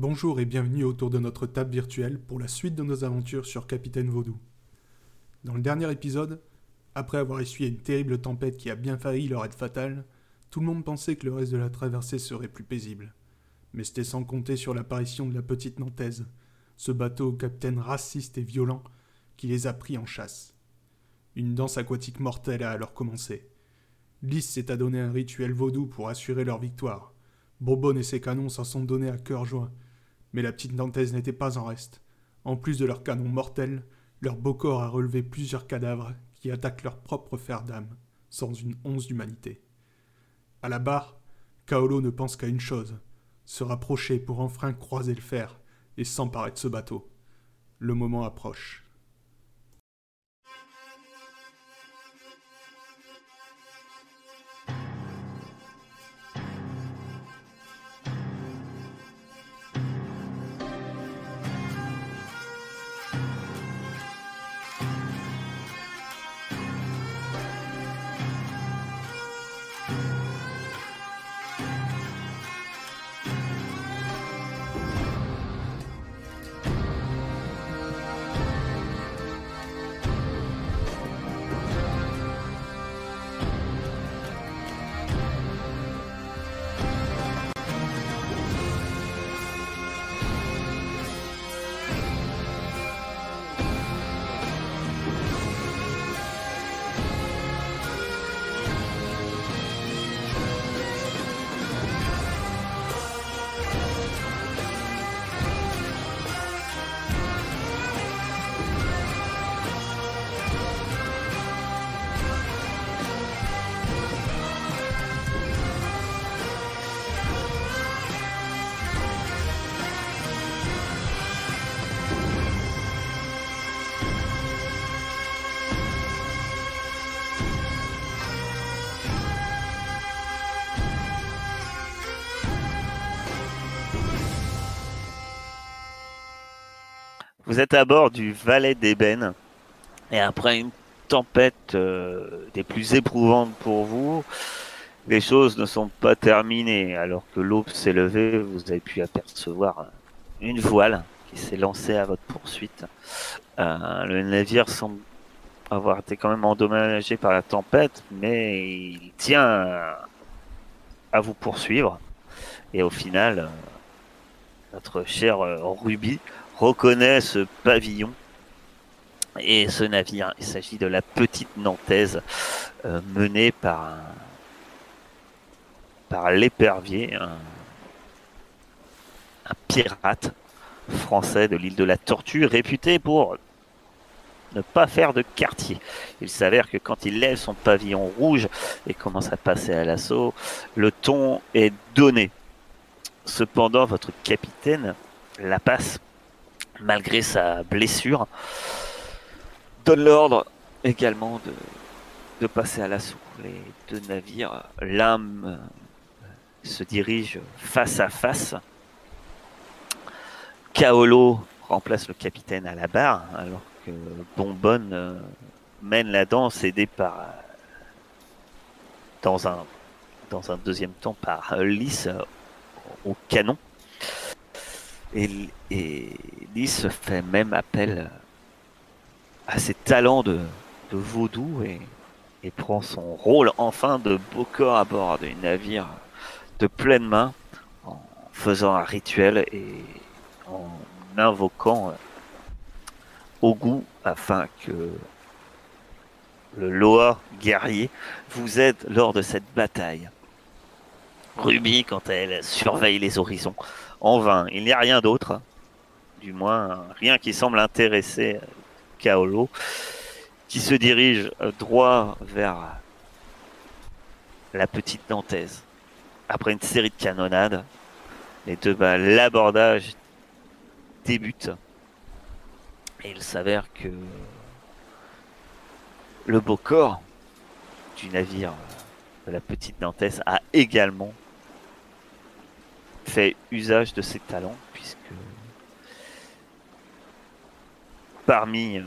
Bonjour et bienvenue autour de notre table virtuelle pour la suite de nos aventures sur Capitaine Vaudou. Dans le dernier épisode, après avoir essuyé une terrible tempête qui a bien failli leur être fatale, tout le monde pensait que le reste de la traversée serait plus paisible. Mais c'était sans compter sur l'apparition de la petite Nantaise, ce bateau au capitaine raciste et violent qui les a pris en chasse. Une danse aquatique mortelle a alors commencé. Lys s'est adonné un rituel vaudou pour assurer leur victoire. Bourbonne et ses canons s'en sont donnés à cœur joie. Mais la petite Nantaise n'était pas en reste. En plus de leurs canons mortels, leur beau corps a relevé plusieurs cadavres qui attaquent leur propre fer d'âme, sans une once d'humanité. À la barre, Kaolo ne pense qu'à une chose se rapprocher pour enfin croiser le fer et s'emparer de ce bateau. Le moment approche. Vous êtes à bord du Valet d'Ébène et après une tempête euh, des plus éprouvantes pour vous, les choses ne sont pas terminées. Alors que l'aube s'est levée, vous avez pu apercevoir une voile qui s'est lancée à votre poursuite. Euh, le navire semble avoir été quand même endommagé par la tempête, mais il tient à vous poursuivre. Et au final, euh, notre cher Ruby reconnaît ce pavillon et ce navire. Il s'agit de la petite Nantaise euh, menée par par l'épervier, un, pirate français de l'île de la Tortue, réputé pour ne pas faire de quartier. Il s'avère que quand il lève son pavillon rouge et commence à passer à l'assaut, le ton est donné. Cependant, votre capitaine la passe malgré sa blessure, donne l'ordre également de, passer à l'assaut. Les deux navires, l'un euh, se dirige face à face. Kaolo remplace le capitaine à la barre, alors que Bonbonne euh, mène la danse aidé par dans un dans un deuxième temps par Lys au canon. Et, Lys fait même appel à ses talents de, vaudou et, prend son rôle enfin de beau à bord d'un navire de pleine main en faisant un rituel et en invoquant au goût afin que le Loa guerrier vous aide lors de cette bataille. Ruby, quand elle surveille les horizons, en vain. Il n'y a rien d'autre, du moins rien qui semble intéresser Kaolo, qui se dirige droit vers la petite Nantaise. Après une série de canonnades, les deux balles, l'abordage débute. Et il s'avère que le beau corps du navire de la petite Nantaise a également fait usage de ses talents, puisque parmi euh,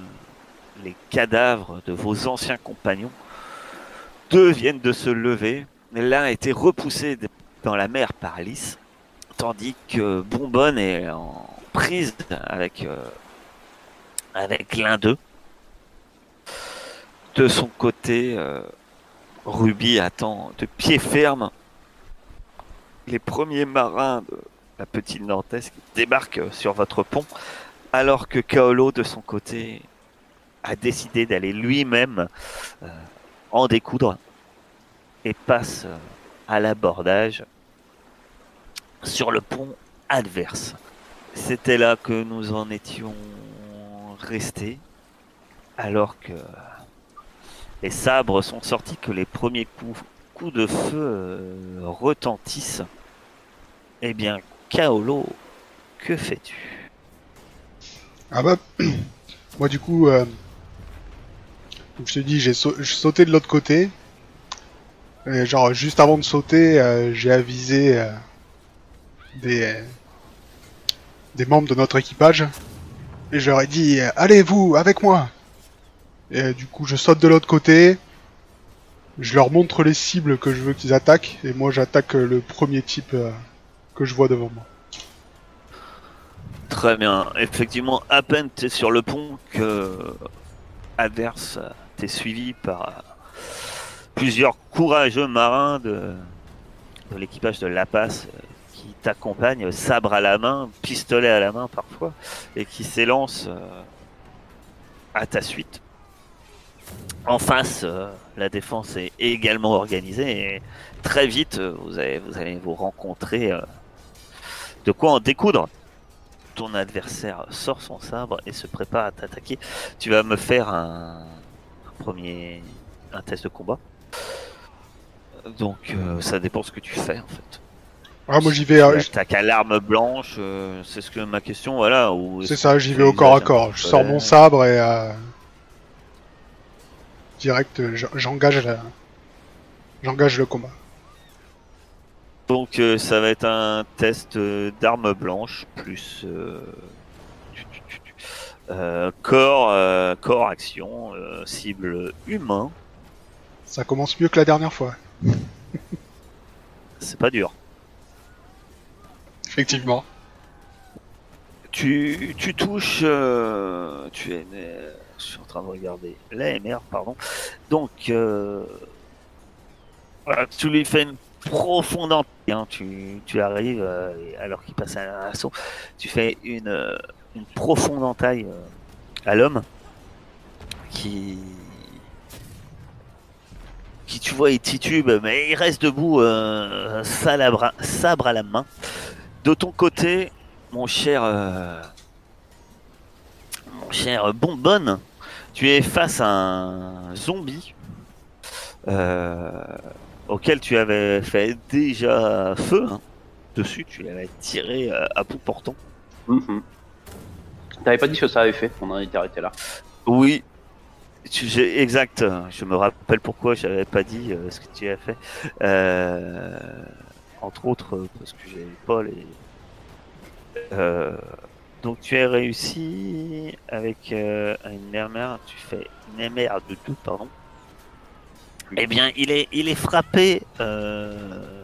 les cadavres de vos anciens compagnons, deux viennent de se lever. L'un a été repoussé dans la mer par Alice, tandis que Bonbonne est en prise avec, euh, avec l'un d'eux. De son côté, euh, Ruby attend de pied ferme les premiers marins de la petite Nantes débarquent sur votre pont, alors que Kaolo, de son côté, a décidé d'aller lui-même euh, en découdre et passe euh, à l'abordage sur le pont adverse. C'était là que nous en étions restés, alors que les sabres sont sortis, que les premiers coups, coups de feu euh, retentissent. Eh bien, Kaolo, que fais-tu? Ah bah, moi du coup, euh, je te dis, j'ai sau- j'ai sauté de l'autre côté. Et genre, juste avant de sauter, euh, j'ai avisé euh, des, membres de notre équipage. Et ai dit, allez vous, avec moi Et du coup, je saute de l'autre côté. Je leur montre les cibles que je veux qu'ils attaquent. Et moi, j'attaque le premier type que je vois devant moi. Très bien. Effectivement, à peine t'es sur le pont que Adverse t'es suivi par euh, plusieurs courageux marins de, l'équipage de La Passe euh, qui t'accompagnent, sabre à la main, pistolet à la main parfois, et qui s'élancent euh, à ta suite. En face, euh, la défense est également organisée et très vite, euh, vous allez vous, rencontrer euh, de quoi en découdre ton adversaire sort son sabre et se prépare à t'attaquer. Tu vas me faire un, un premier un test de combat. Donc euh, ça dépend ce que tu fais en fait. Ah, moi j'y vais, euh, Tu attaques à l'arme blanche, euh, c'est ce que ma question voilà. C'est ça, j'y vais au corps à corps. Je sors mon sabre et euh, direct, j'engage la... j'engage le combat. Donc euh, ça va être un test euh, d'arme blanche plus euh, tu- tu- tu- tu- euh, corps euh, corps action euh, cible humain. Ça commence mieux que la dernière fois. C'est pas dur. Effectivement. Tu, tu touches, euh, tu es, je suis en train de regarder l'AMR, pardon. Donc, euh, voilà, tu lui fais une profonde tu, arrives, euh, alors qu'il passe à l'assaut, tu fais une, euh, profonde entaille euh, à l'homme qui, qui tu vois, il titube, mais il reste debout, sabre, à- la main. De ton côté, mon cher, mon cher Bonbonne, tu es face à un zombie auquel tu avais fait déjà feu hein. dessus. Tu l'avais tiré euh, à bout portant. Mhm. T'avais pas dit ce que ça avait fait, on en était arrêté là. Oui, tu- exact. Je me rappelle pourquoi j'avais pas dit euh, ce que tu as fait. Euh, entre autres, parce que j'avais pas les. Euh, donc tu as réussi avec une MR, tu fais une MR de tout, pardon. Eh bien, il est, il est frappé. euh,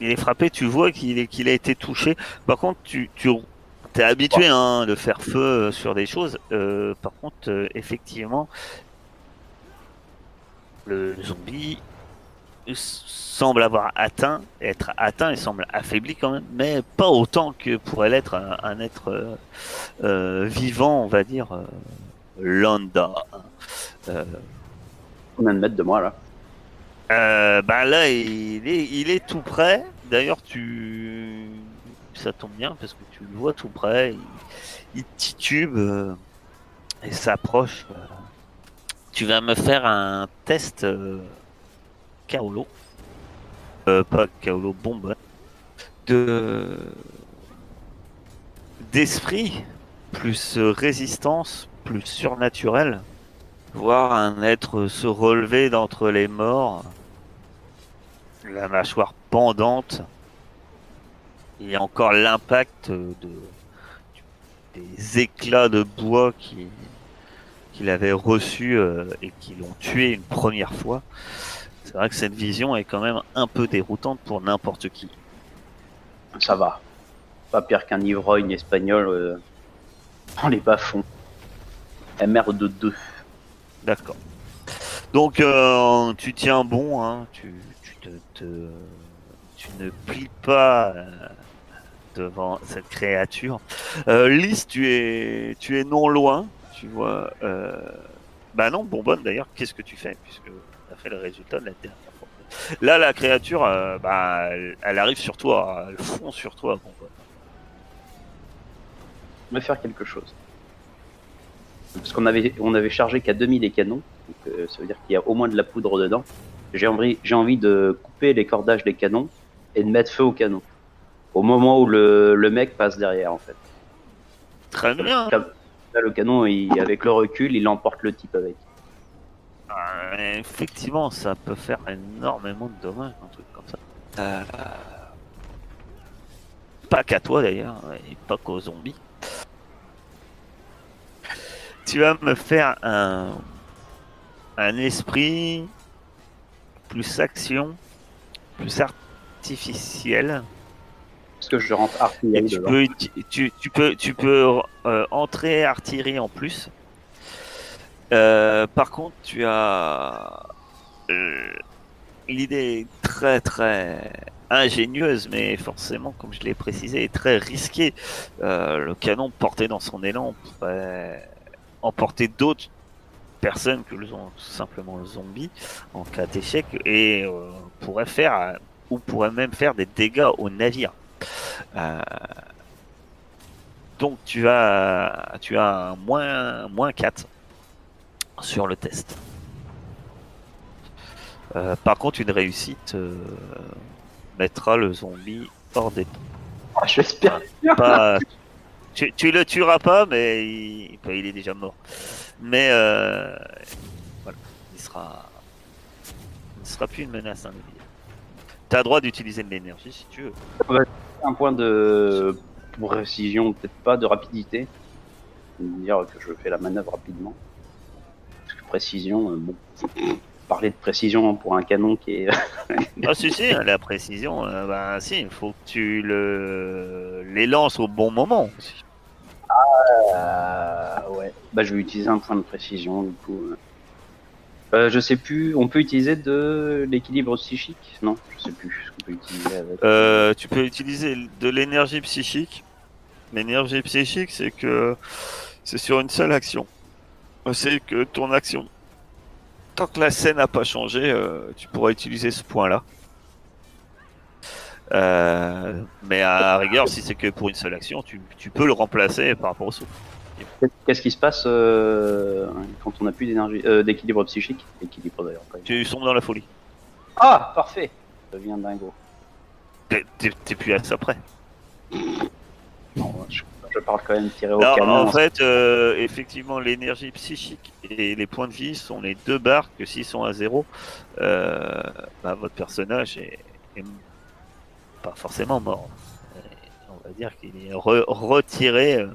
Il est frappé, tu vois qu'il est- qu'il a été touché. Par contre, tu, tu T'es habitué hein, de faire feu euh, sur des choses. Euh, par contre, euh, effectivement, le zombie semble avoir atteint, être atteint et semble affaibli quand même, mais pas autant que pourrait l'être un, un être vivant, on va dire, lambda. Euh, Combien de mètres de moi là euh, bah là, il est, il est tout près. D'ailleurs, tu, ça tombe bien parce que tu le vois tout près. Il, il titube euh, et s'approche. Tu vas me faire un test euh, Kaolo, Euh, pas Kaolo, bombe de d'esprit plus résistance plus surnaturel. Voir un être se relever d'entre les morts, la mâchoire pendante, a encore l'impact de, des éclats de bois qui, qu'il avait reçus euh, et qui l'ont tué une première fois. C'est vrai que cette vision est quand même un peu déroutante pour n'importe qui. Ça va. Pas pire qu'un ivrogne espagnol euh, dans les bas-fonds. MR de 2. D'accord. Donc euh, tu tiens bon, hein, tu, tu, te, te- tu ne plies pas euh, devant cette créature. Euh, Lys, tu es, tu es non loin, tu vois. Euh... Bah non, Bonbonne d'ailleurs, qu'est-ce que tu fais puisque tu as fait le résultat de la dernière fois. Là, la créature, euh, bah, elle, elle arrive sur toi, elle fond sur toi, Bonbonne. On va faire quelque chose. Parce qu'on avait, on avait chargé qu'à demi les canons, donc euh, ça veut dire qu'il y a au moins de la poudre dedans. J'ai envie, j'ai envie de couper les cordages des canons et de mettre feu au canon. Au moment où le, le mec passe derrière, en fait. Très bien. Là, le canon, il, avec le recul, il emporte le type avec. Euh, effectivement, ça peut faire énormément de dommages, un truc comme ça. Euh, Pas qu'à toi d'ailleurs, et pas qu'aux zombies. Tu vas me faire un, un esprit plus action, plus artificiel. Parce que je rentre artillerie tu dedans. peux, uti- tu, tu peux, tu peux euh, entrer artillerie en plus. Euh, par contre, tu as euh, l'idée est très très ingénieuse, mais forcément, comme je l'ai précisé, très risquée. Le canon porté dans son élan pourrait emporter d'autres personnes que le, simplement le zombie en cas d'échec et euh, pourrait faire ou pourrait même faire des dégâts au navire. Euh, donc tu as tu as un moins moins 4 sur le test. Euh, par contre une réussite euh, mettra le zombie hors des Ah, J'espère. pas tu, tu le tueras pas mais il, il est déjà mort. Mais euh, voilà, il sera il sera plus une menace hein, Tu as droit d'utiliser de l'énergie si tu veux. Un point de précision, peut-être pas de rapidité. Dire que je fais la manœuvre rapidement. Parce que précision, euh, bon. Parler de précision pour un canon qui est. Ah si si, la précision, euh, bah si, il faut que tu le les lances au bon moment. aussi. Euh, ouais. Bah, je vais utiliser un point de précision, du coup. Euh, je sais plus, on peut utiliser de l'équilibre psychique? Non, je sais plus ce qu'on peut utiliser avec. Euh, tu peux utiliser de l'énergie psychique. L'énergie psychique, c'est que c'est sur une seule action. C'est que ton action, tant que la scène n'a pas changé, euh, tu pourras utiliser ce point-là. Euh, mais à rigueur, si c'est que pour une seule action, tu, tu peux le remplacer par rapport au souffle. Qu'est-ce qui se passe euh, quand on n'a plus d'énergie, euh, d'équilibre psychique? Équilibre d'ailleurs. Tu sombres dans la folie. Ah, parfait. Ça devient dingo. T'es- T'es t'es plus à ça près. Non, je, je parle quand même tirer au Non, canon. en fait, effectivement, l'énergie psychique et les points de vie sont les deux barres que s'ils sont à zéro, bah, votre personnage est, est pas forcément mort. Euh, On va dire qu'il est re- retiré euh,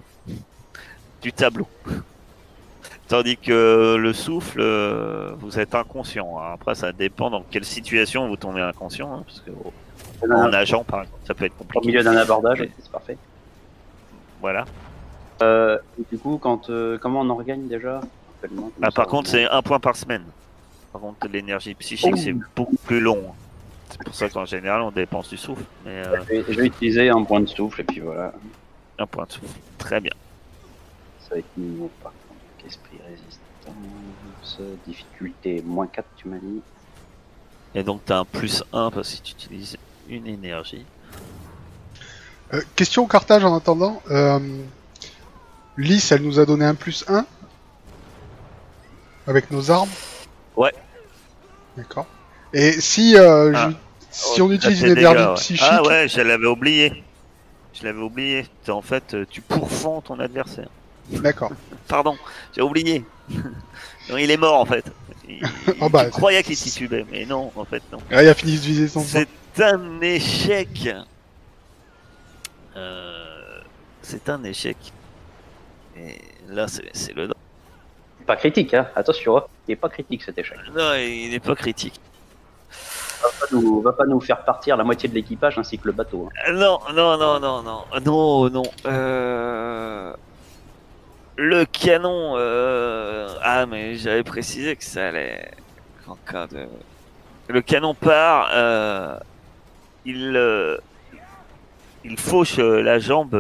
du tableau. Tandis que le souffle, euh, vous êtes inconscient. hein. Après, ça dépend dans quelle situation vous tombez inconscient, hein, parce que en nageant, par exemple, ça peut être Au compliqué. milieu d'un abordage, Mais- c'est parfait. Voilà. Euh, et du coup, quand, euh, comment on en regagne déjà Ah, par on- contre, c'est un point par semaine. Par contre, l'énergie psychique, Oh. c'est beaucoup plus long. C'est pour ça qu'en général, on dépense du souffle. Mais euh, Je vais, je vais utiliser un point de souffle et puis voilà. un point de souffle. Très bien. Ça va être nouveau par contre. Esprit résistance, difficulté moins 4, tu m'as dit. Et donc, tu as un plus 1 parce que tu utilises une énergie. Euh, question au cartage en attendant. Euh, Lys, elle nous a donné un plus 1 avec nos armes? Ouais. D'accord. Et si, euh, Ah. je- si on Ça utilise une des énergie psychique, Ah ouais, je l'avais oublié. Je l'avais oublié. En fait, euh, tu pourfends ton adversaire. d'accord. Pardon, j'ai oublié. non, il est mort en fait. Il, Oh bah, tu croyais qu'il titubait, mais non, en fait, non. Ah, il a fini de viser son sang. C'est un échec. Euh, c'est un échec. Et là, c'est c'est le. Pas critique, hein. Attention, hein. il est pas critique cet échec. Non, il n'est pas critique. Pas, nous, va pas nous faire partir la moitié de l'équipage ainsi que le bateau. hein. Euh, Non, non, non, non, non, non, non. Euh... Le canon. Euh... Ah, mais j'avais précisé que ça allait. En cas de. Le canon part. Il. Il fauche la jambe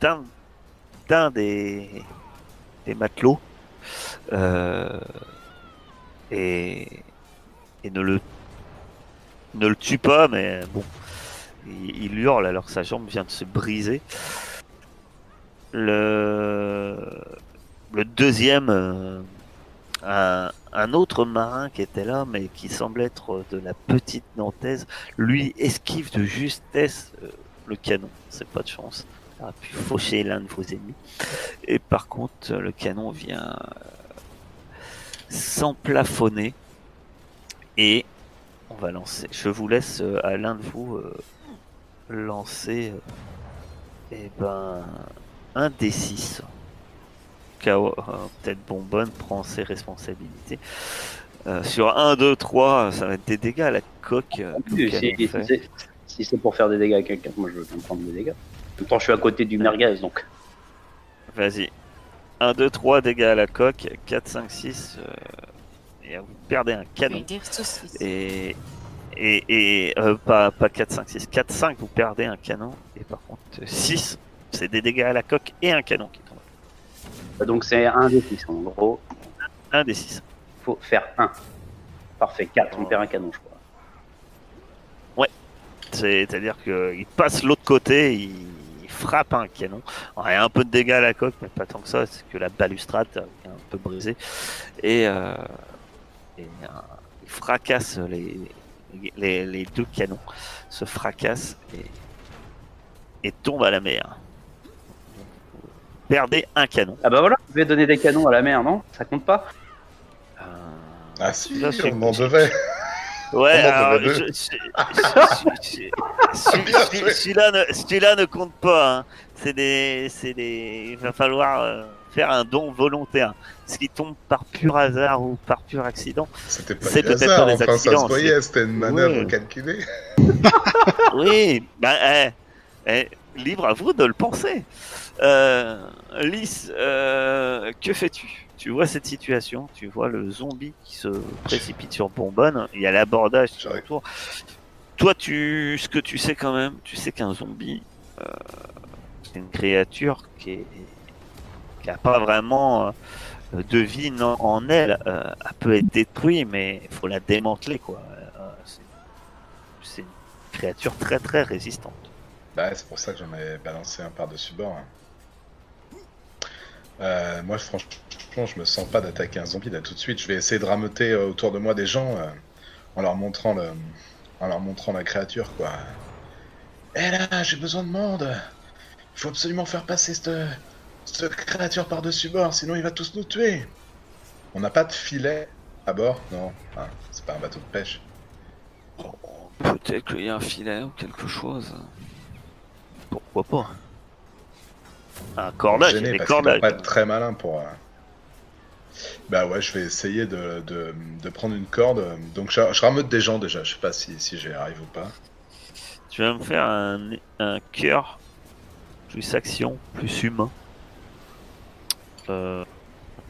d'un d'un des des matelots. Et et ne le ne le tue pas, mais bon. Il, hurle alors que sa jambe vient de se briser. Le, deuxième, euh, un, autre marin qui était là, mais qui semble être de la petite Nantaise, lui esquive de justesse euh, le canon. C'est pas de chance. Il a pu faucher l'un de vos ennemis. Et par contre, le canon vient euh, s'emplafonner. Et on va lancer. Je vous laisse euh, à l'un de vous euh, lancer. euh, eh ben, un des 6. Kao, euh, peut-être Bonbonne prend ses responsabilités. Sur 1, 2, 3, ça va être des dégâts à la coque. si- si c'est pour faire des dégâts à quelqu'un, moi je veux bien prendre des dégâts. En même temps, je suis à côté du merguez, donc. Vas-y. 1, 2, 3 dégâts à la coque. 4, 5, 6. Euh, et vous perdez un canon. Et euh, pas, pas 4, 5, 6. 4, 5, vous perdez un canon. Et par contre, 6, c'est des dégâts à la coque et un canon qui tombe. Donc c'est un des six. En gros, Un des 6. faut faire un. Parfait, 4, on perd un canon, je crois. C'est-à-dire qu'il passe l'autre côté, il, il frappe un canon. Il y a un peu de dégâts à la coque, mais pas tant que ça. C'est que la balustrade est un peu brisée. Et, euh, et, euh, il fracasse les, les, les deux canons. Se fracasse et, et tombe à la mer. Vous Perdez un canon. Ah bah voilà, vous pouvez donner des canons à la mer, non Ça compte pas Euh, Ah si, Là, c'est- on en devait. Ouais, alors, celui-là ne, celui-là ne compte pas. hein. C'est des, c'est des, il va falloir euh, faire un don volontaire. Ce qui tombe par pur hasard ou par pur accident. C'était pas C'est peut-être hasard, pas des enfin ça accidents, se voyait, c'était une manœuvre calculée. Oui, bah, eh, eh, libre à vous de le penser. Euh, Lys, euh, que fais-tu? Tu vois cette situation, tu vois le zombie qui se précipite sur Bonbonne, il y a l'abordage qui autour. Toi, tu, ce que tu sais quand même, tu sais qu'un zombie, euh, c'est une créature qui est qui a pas vraiment de vie en, en elle. Euh, elle peut être détruite, mais il faut la démanteler, quoi. Euh, c'est- une créature très très résistante. Bah, c'est pour ça que j'en ai balancé un par-dessus bord. hein. Euh, moi, franchement, je me sens pas d'attaquer un zombie là tout de suite. Je vais essayer de rameuter autour de moi des gens en leur montrant le, en leur montrant la créature, quoi. Eh là, j'ai besoin de monde. Il faut absolument faire passer cette, cette créature par-dessus bord, sinon il va tous nous tuer. On n'a pas de filet à bord Non, Ah, c'est pas un bateau de pêche. Peut-être qu'il y a un filet ou quelque chose. Pourquoi pas? Un cordage, il y a gêné des parce qu'il doit cordages. pas être très malin pour. euh, Bah ouais, je vais essayer de, de, de prendre une corde. Donc je, je rameute des gens déjà. Je sais pas si, si j'y arrive ou pas. Tu vas me faire un, un cœur plus action, plus humain. Euh,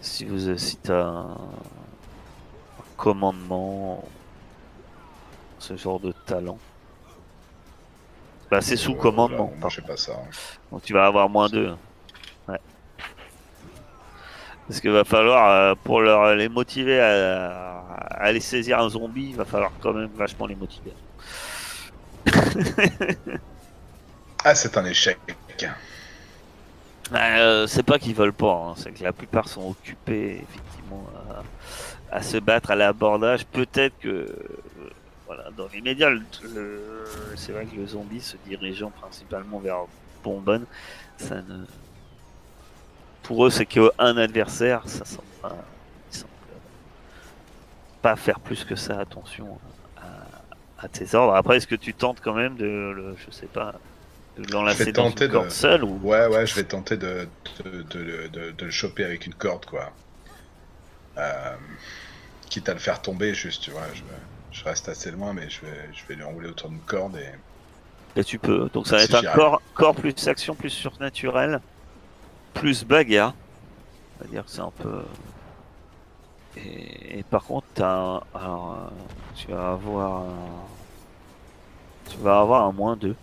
si vous si t'as un, un commandement, ce genre de talent. Bah c'est sous commandement. moi pas ça. hein. Donc tu vas avoir moins 2. Ouais. Parce qu'il va falloir, euh, pour leur, les motiver à, à aller saisir un zombie, il va falloir quand même vachement les motiver. Ah, c'est un échec. Euh, c'est pas qu'ils veulent pas, hein, c'est que la plupart sont occupés effectivement à, se battre à l'abordage. Peut-être que voilà, dans les médias, c'est vrai que le zombie se dirigeant principalement vers Bonbonne, ça ne... pour eux c'est qu'un adversaire, ça semble pas, ils semblent pas faire plus que ça attention à, à tes ordres. Après, est-ce que tu tentes quand même de, le, je sais pas, l'enlacer dans tenter une de- corde seule ou Ouais, ouais, je vais tenter de, de, de, le choper avec une corde, quoi. Euh, quitte à le faire tomber, juste, tu vois. Je, Je reste assez loin, mais je vais, je vais lui enrouler autour d'une corde et. Et tu peux. Donc ça va être un corps, corps plus action plus surnaturel, plus bagarre. On va dire que c'est un peu. Et, et par contre, un- alors, euh, tu vas avoir un... tu vas avoir un moins 2.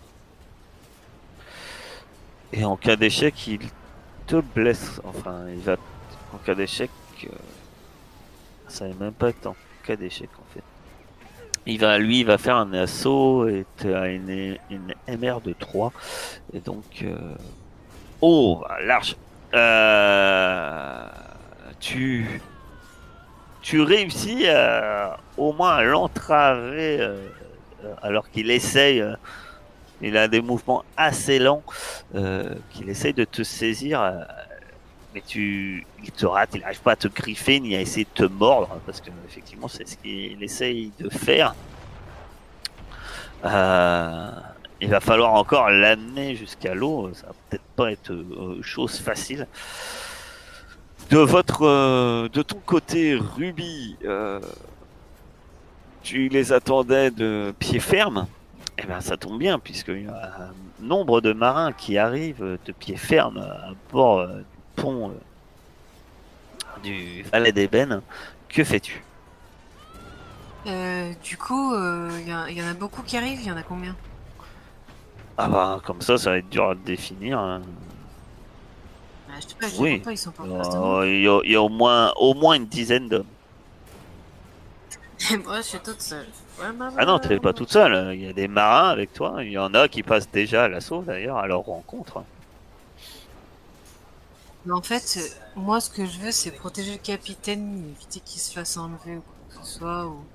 Et en cas d'échec, il te blesse. Enfin, il va. En cas d'échec, euh, ça n'est même pas en cas d'échec en fait. Il va, lui, il va faire un assaut et tu as une, MR de 3. Et donc. euh, Oh, large. Euh, Tu. Tu réussis à, au moins à l'entraver euh, euh, alors qu'il essaye. Il a des mouvements assez lents euh, qu'il essaye de te saisir. euh, mais tu, il te rate, il n'arrive pas à te griffer ni à essayer de te mordre parce que effectivement c'est ce qu'il essaye de faire. Euh, il va falloir encore l'amener jusqu'à l'eau. Ça va peut-être pas être chose facile. De votre, de ton côté, Ruby, tu les attendais de pied ferme. Eh ben, ça tombe bien puisqu'il y a un nombre de marins qui arrivent de pied ferme à bord euh, du pont euh, du Valet d'Ébène. Que fais-tu? Euh, du coup, il y, en- y en a beaucoup qui arrivent, il y en a combien? Ah bah, comme ça, ça va être dur à définir. hein. Ah, Je sais pas, je Oui. pas, ils sont pas. Euh, Il y, a- il y a au moins, au moins une dizaine d'hommes. Moi, je suis toute seule. Ah non, t'es pas toute seule. Il y a des marins avec toi. Il y en a qui passent déjà à l'assaut d'ailleurs à leur rencontre. Mais en fait, euh, moi, ce que je veux, c'est protéger le capitaine, éviter qu'il se fasse enlever ou quoi que ce soit, ou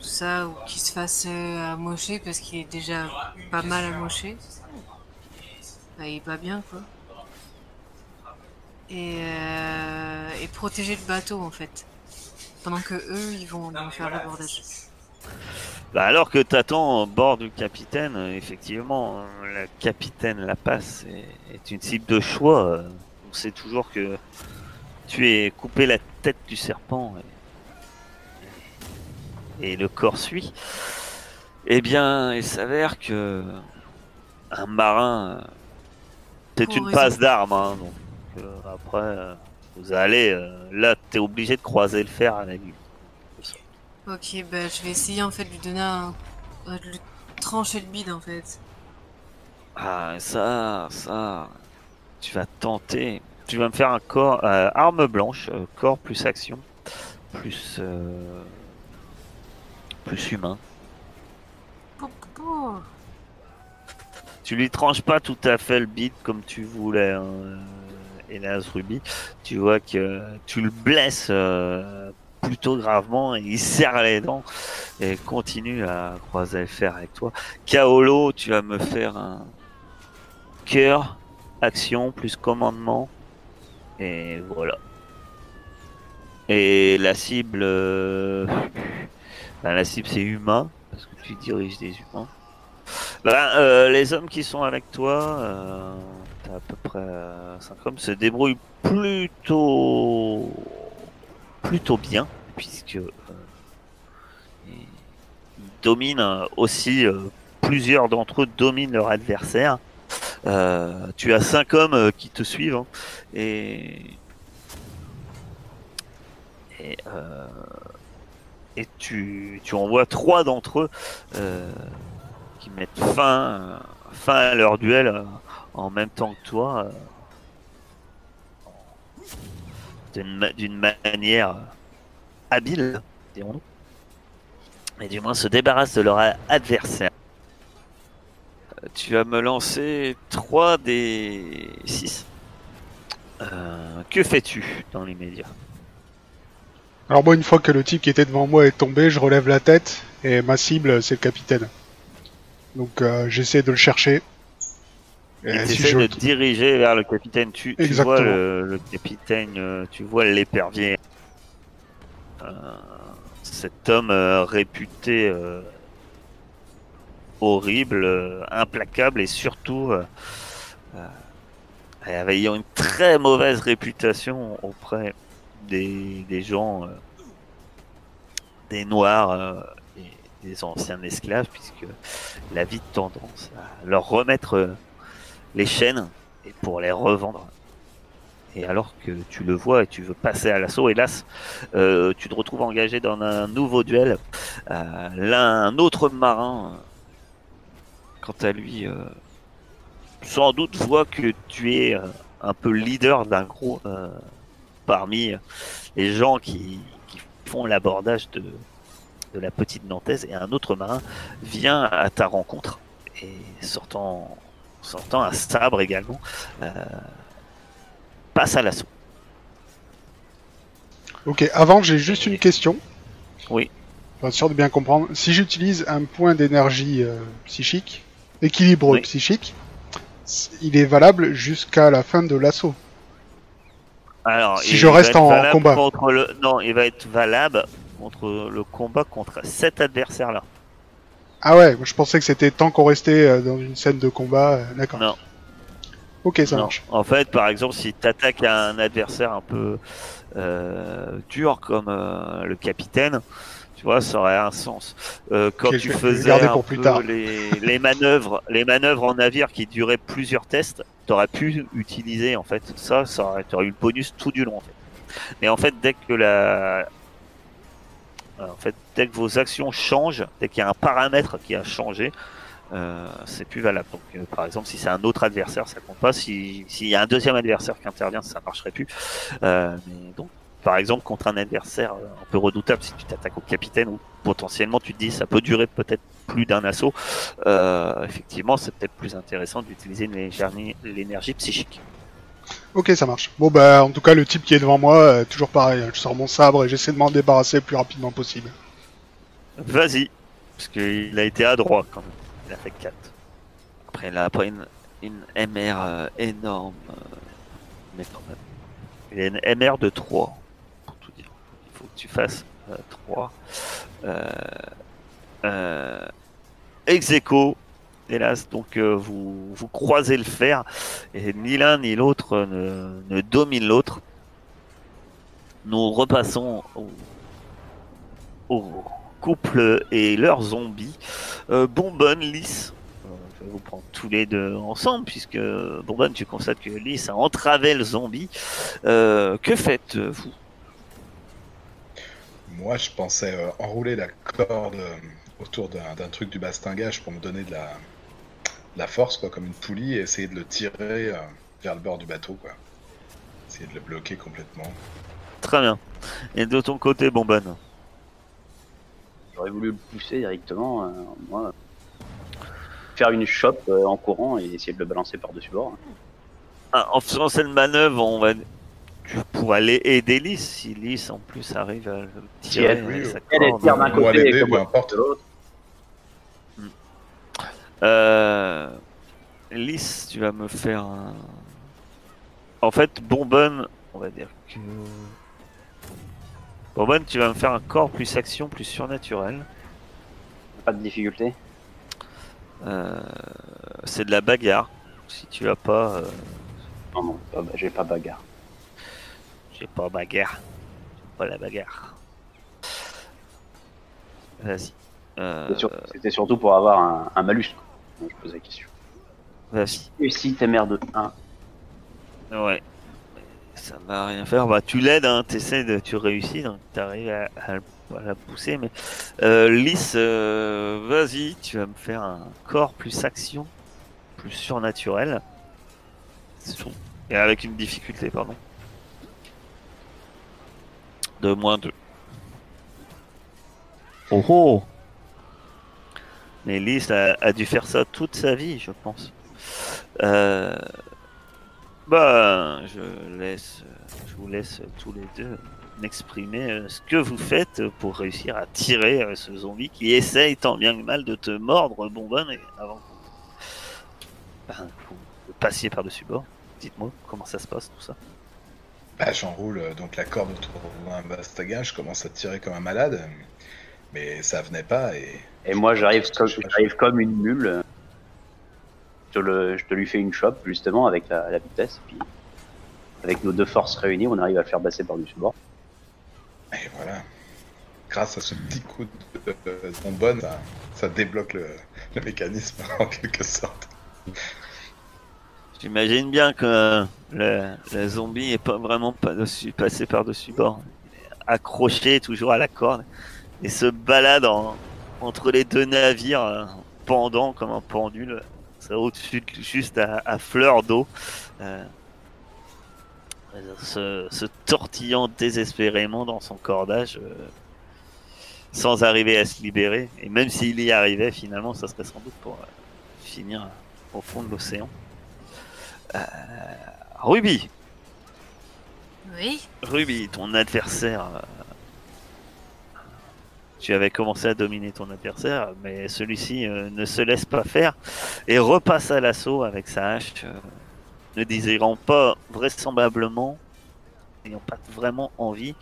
tout ça, ou qu'il se fasse euh, amocher parce qu'il est déjà pas mal amoché. Bah, il est pas bien, quoi. Et, euh, et protéger le bateau, en fait. Pendant que eux, ils vont vont faire l'abordage. Bah, alors que t'attends au bord du capitaine, euh, effectivement, le capitaine La Passe est, est une cible de choix. euh. On sait toujours que tu es coupé la tête du serpent et, et le corps suit. Eh bien, il s'avère que un marin, euh, c'est une passe d'armes. hein, donc euh, après, euh, vous allez euh, là, t'es obligé de croiser le fer avec lui. Ok, bah, je vais essayer, en fait, de lui donner un... euh, de lui trancher le bide, en fait. Ah, ça, ça, tu vas tenter. Tu vas me faire un corps, euh, arme blanche, euh, corps plus action, plus, euh, plus humain. Pou, pou, pou. Tu lui tranches pas tout à fait le bide comme tu voulais, hein, hélas Ruby. Tu vois que tu le blesses plutôt gravement et il serre les dents et continue à croiser le fer avec toi. Kaolo, tu vas me faire un cœur, action plus commandement et voilà. Et la cible, euh, ben, la cible c'est humain parce que tu diriges des humains. Ben, euh, les hommes qui sont avec toi, euh, t'as à peu près 5 hommes, se débrouillent plutôt plutôt bien, puisque euh, ils dominent euh, aussi, euh, plusieurs d'entre eux dominent leur adversaire. Tu as 5 hommes qui te suivent, hein, et et, tu, tu envoies trois d'entre eux qui mettent fin, à leur duel en même temps que toi. D'une ma- d'une manière euh, habile, dirons-nous. Et du moins se débarrassent de leur adversaire. Euh, Tu vas me lancer 3 des 6. que fais-tu dans l'immédiat? Alors moi, une fois que le type qui était devant moi est tombé, je relève la tête et ma cible, c'est le capitaine. Donc euh, j'essaie de le chercher. Et Et si je... de diriger vers le capitaine. Tu, vois le, le capitaine, euh, tu vois l'épervier. Euh, cet homme euh, réputé euh, horrible, implacable et surtout ayant une très mauvaise réputation auprès des, des gens, des noirs euh, des anciens esclaves, puisque la vie de tendance à leur remettre les chaînes et pour les revendre. Et alors que tu le vois et tu veux passer à l'assaut, hélas, euh, tu te retrouves engagé dans un nouveau duel. Euh, L'un, un autre marin, quant à lui, euh, sans doute voit que tu es un peu leader d'un euh, parmi les gens qui, qui font l'abordage de, de la petite Nantaise et un autre marin vient à ta rencontre et sortant, sortant un sabre également, euh, passe à l'assaut. Ok, avant, j'ai juste une question. Oui. Pour être sûr de bien comprendre. Si j'utilise un point d'énergie euh, psychique, équilibre Oui. psychique, il est valable jusqu'à la fin de l'assaut. Alors, Si je reste en combat. contre le, non, il va être valable contre le combat contre cet adversaire-là. Ah ouais, je pensais que c'était tant qu'on restait euh, dans une scène de combat. euh, D'accord. Non. Ok, ça Non. marche. En fait, par exemple, si tu attaques un adversaire un peu euh, dur comme euh, le capitaine, tu vois, ça aurait un sens. Euh, quand tu faisais un pour plus peu tard. Les, les manœuvres, les manœuvres en navire qui duraient plusieurs tests, t'aurais pu utiliser en fait ça, ça aurait, t'aurais eu le bonus tout du long en fait. Mais en fait, dès que la en fait, dès que vos actions changent, dès qu'il y a un paramètre qui a changé, euh, c'est plus valable. Donc, euh, par exemple, si c'est un autre adversaire, ça compte pas. Si- S'il y a un deuxième adversaire qui intervient, ça marcherait plus. Euh, mais par exemple, contre un adversaire euh, un peu redoutable, si tu t'attaques au capitaine ou potentiellement tu te dis ça peut durer peut-être plus d'un assaut, euh, effectivement, c'est peut-être plus intéressant d'utiliser l'énergie psychique. Ok, ça marche. Bon bah, en tout cas, le type qui est devant moi, euh, toujours pareil. hein, Je sors mon sabre et j'essaie de m'en débarrasser le plus rapidement possible. Vas-y, parce qu'il a été adroit quand même. Il a fait 4. Après, il a pas une, une MR euh, énorme. euh, mais. Il a une MR de 3, pour tout dire. Il faut que tu fasses euh, 3. Euh, hélas, donc euh, vous, vous croisez le fer, et ni l'un ni l'autre ne, ne domine l'autre. Nous repassons au, couple et leurs zombies. Euh, Bonbonne, Lys, euh, je vais vous prendre tous les deux ensemble, puisque Bonbonne, tu constates que Lys a entravé le zombie. Que faites-vous? Moi, je pensais enrouler la corde autour d'un truc du bastingage pour me donner de la, la force, quoi, comme une poulie, et essayer de le tirer euh, vers le bord du bateau, quoi. Essayer de le bloquer complètement. Très bien. Et de ton côté, Bonbonne J'aurais voulu le pousser directement, euh, moi. Faire une chope euh, en courant et essayer de le balancer par-dessus bord. Ah, En faisant cette manœuvre, on va... tu pourrais aller aider Lys, si Lys en plus arrive à le tirer elle- avec oui, sa Elle est corde. tire d'un Ou à côté l'aider, et importe. l'autre. Euh... Lys, tu vas me faire un... En fait, Bonbonne, on va dire que... Bonbonne, tu vas me faire un corps plus action plus surnaturel. Pas de difficulté. Euh, C'est de la bagarre. Si tu as pas... euh, Non, non, j'ai pas bagarre. J'ai pas bagarre. J'ai pas la bagarre. Vas-y. Euh, C'était sur- C'était surtout pour avoir un, un malus. Je pose la question. Vas-y. Et si t'es mère de 1 Ouais. Ça va rien faire. Bah, tu l'aides, hein. T'essaies de, tu réussis, donc t'arrives à, à, à la pousser. Mais euh, Lys, euh, vas-y, tu vas me faire un corps plus action, plus surnaturel. Sur- Et avec une difficulté, pardon. De moins 2. Oh oh Mais Lys a, dû faire ça toute sa vie, je pense. Euh, bah, je laisse, je vous laisse tous les deux m'exprimer euh, ce que vous faites pour réussir à tirer euh, ce zombie qui essaye tant bien que mal de te mordre, bonbonne, et avant que vous, ben, vous- passiez par-dessus bord. Dites-moi comment ça se passe tout ça. Bah, j'enroule euh, donc la corde autour d'un bastingage, je commence à tirer comme un malade, mais ça venait pas et Et moi j'arrive comme, j'arrive comme une mule. Je te, le, je te lui fais une chope justement avec la, la vitesse. Puis avec nos deux forces réunies, on arrive à le faire passer par-dessus bord. Et voilà. grâce à ce petit coup de, de trombone, ça, ça débloque le, le mécanisme en quelque sorte. J'imagine bien que le, le zombie est pas vraiment pas dessus, passé par-dessus bord. Accroché toujours à la corde et se balade en- entre les deux navires, euh, pendant comme un pendule. C'est au-dessus, de- juste à, à fleur d'eau. euh, se, se tortillant désespérément dans son cordage euh, sans arriver à se libérer. Et même s'il y arrivait, finalement, ça serait sans doute pour euh, finir au fond de l'océan. Euh, Ruby, Oui. Ruby, ton adversaire. Tu avais commencé à dominer ton adversaire, mais celui-ci euh, ne se laisse pas faire et repasse à l'assaut avec sa hache, euh, ne désirant pas vraisemblablement, n'ayant pas vraiment envie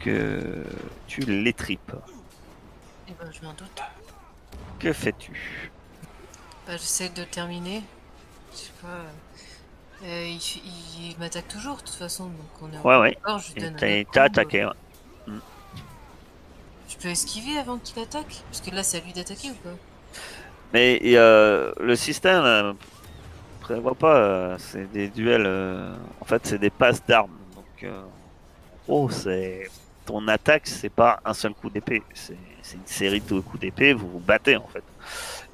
que tu l'étripes. Eh ben, je m'en doute. Que fais-tu? Bah, j'essaie de terminer. Je sais pas. euh, il m'attaque toujours, de toute façon. Donc on est Ouais, ouais. je lui donne attaqué. ouais. Je peux esquiver avant qu'il attaque? Parce que là, c'est à lui d'attaquer ou pas? Mais euh, le système euh, prévoit pas, euh, c'est des duels, euh, en fait c'est des passes d'armes. Donc gros c'est ton attaque c'est pas un seul coup d'épée, c'est une série de coups d'épée, vous vous battez en fait.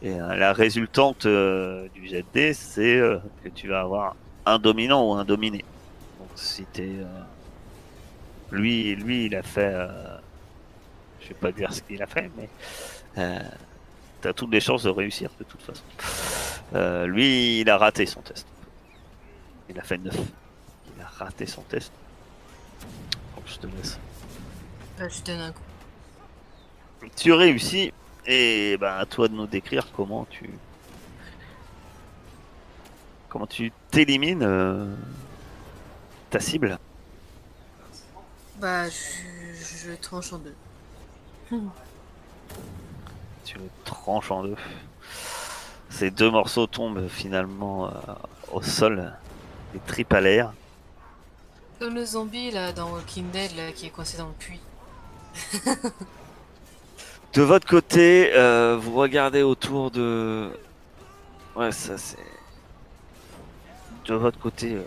Et euh, la résultante du jet de c'est que tu vas avoir un dominant ou un dominé. Donc si t'es lui, lui il a fait, je vais pas dire ce qu'il a fait, mais euh, t'as toutes les chances de réussir de toute façon. Euh, lui, il a raté son test. Il a fait 9. Il a raté son test. Donc je te laisse. Bah, je lui donne un coup. Tu réussis et ben à toi de nous décrire comment tu comment tu t'élimines euh, ta cible. Bah, je, je tranche en deux. Tu le tranches en deux. Ces deux morceaux tombent finalement euh, au sol, les tripes à l'air. Comme le zombie là dans Walking Dead là, qui est coincé dans le puits. De votre côté, euh, vous regardez autour de. Ouais, ça c'est. De votre côté, euh,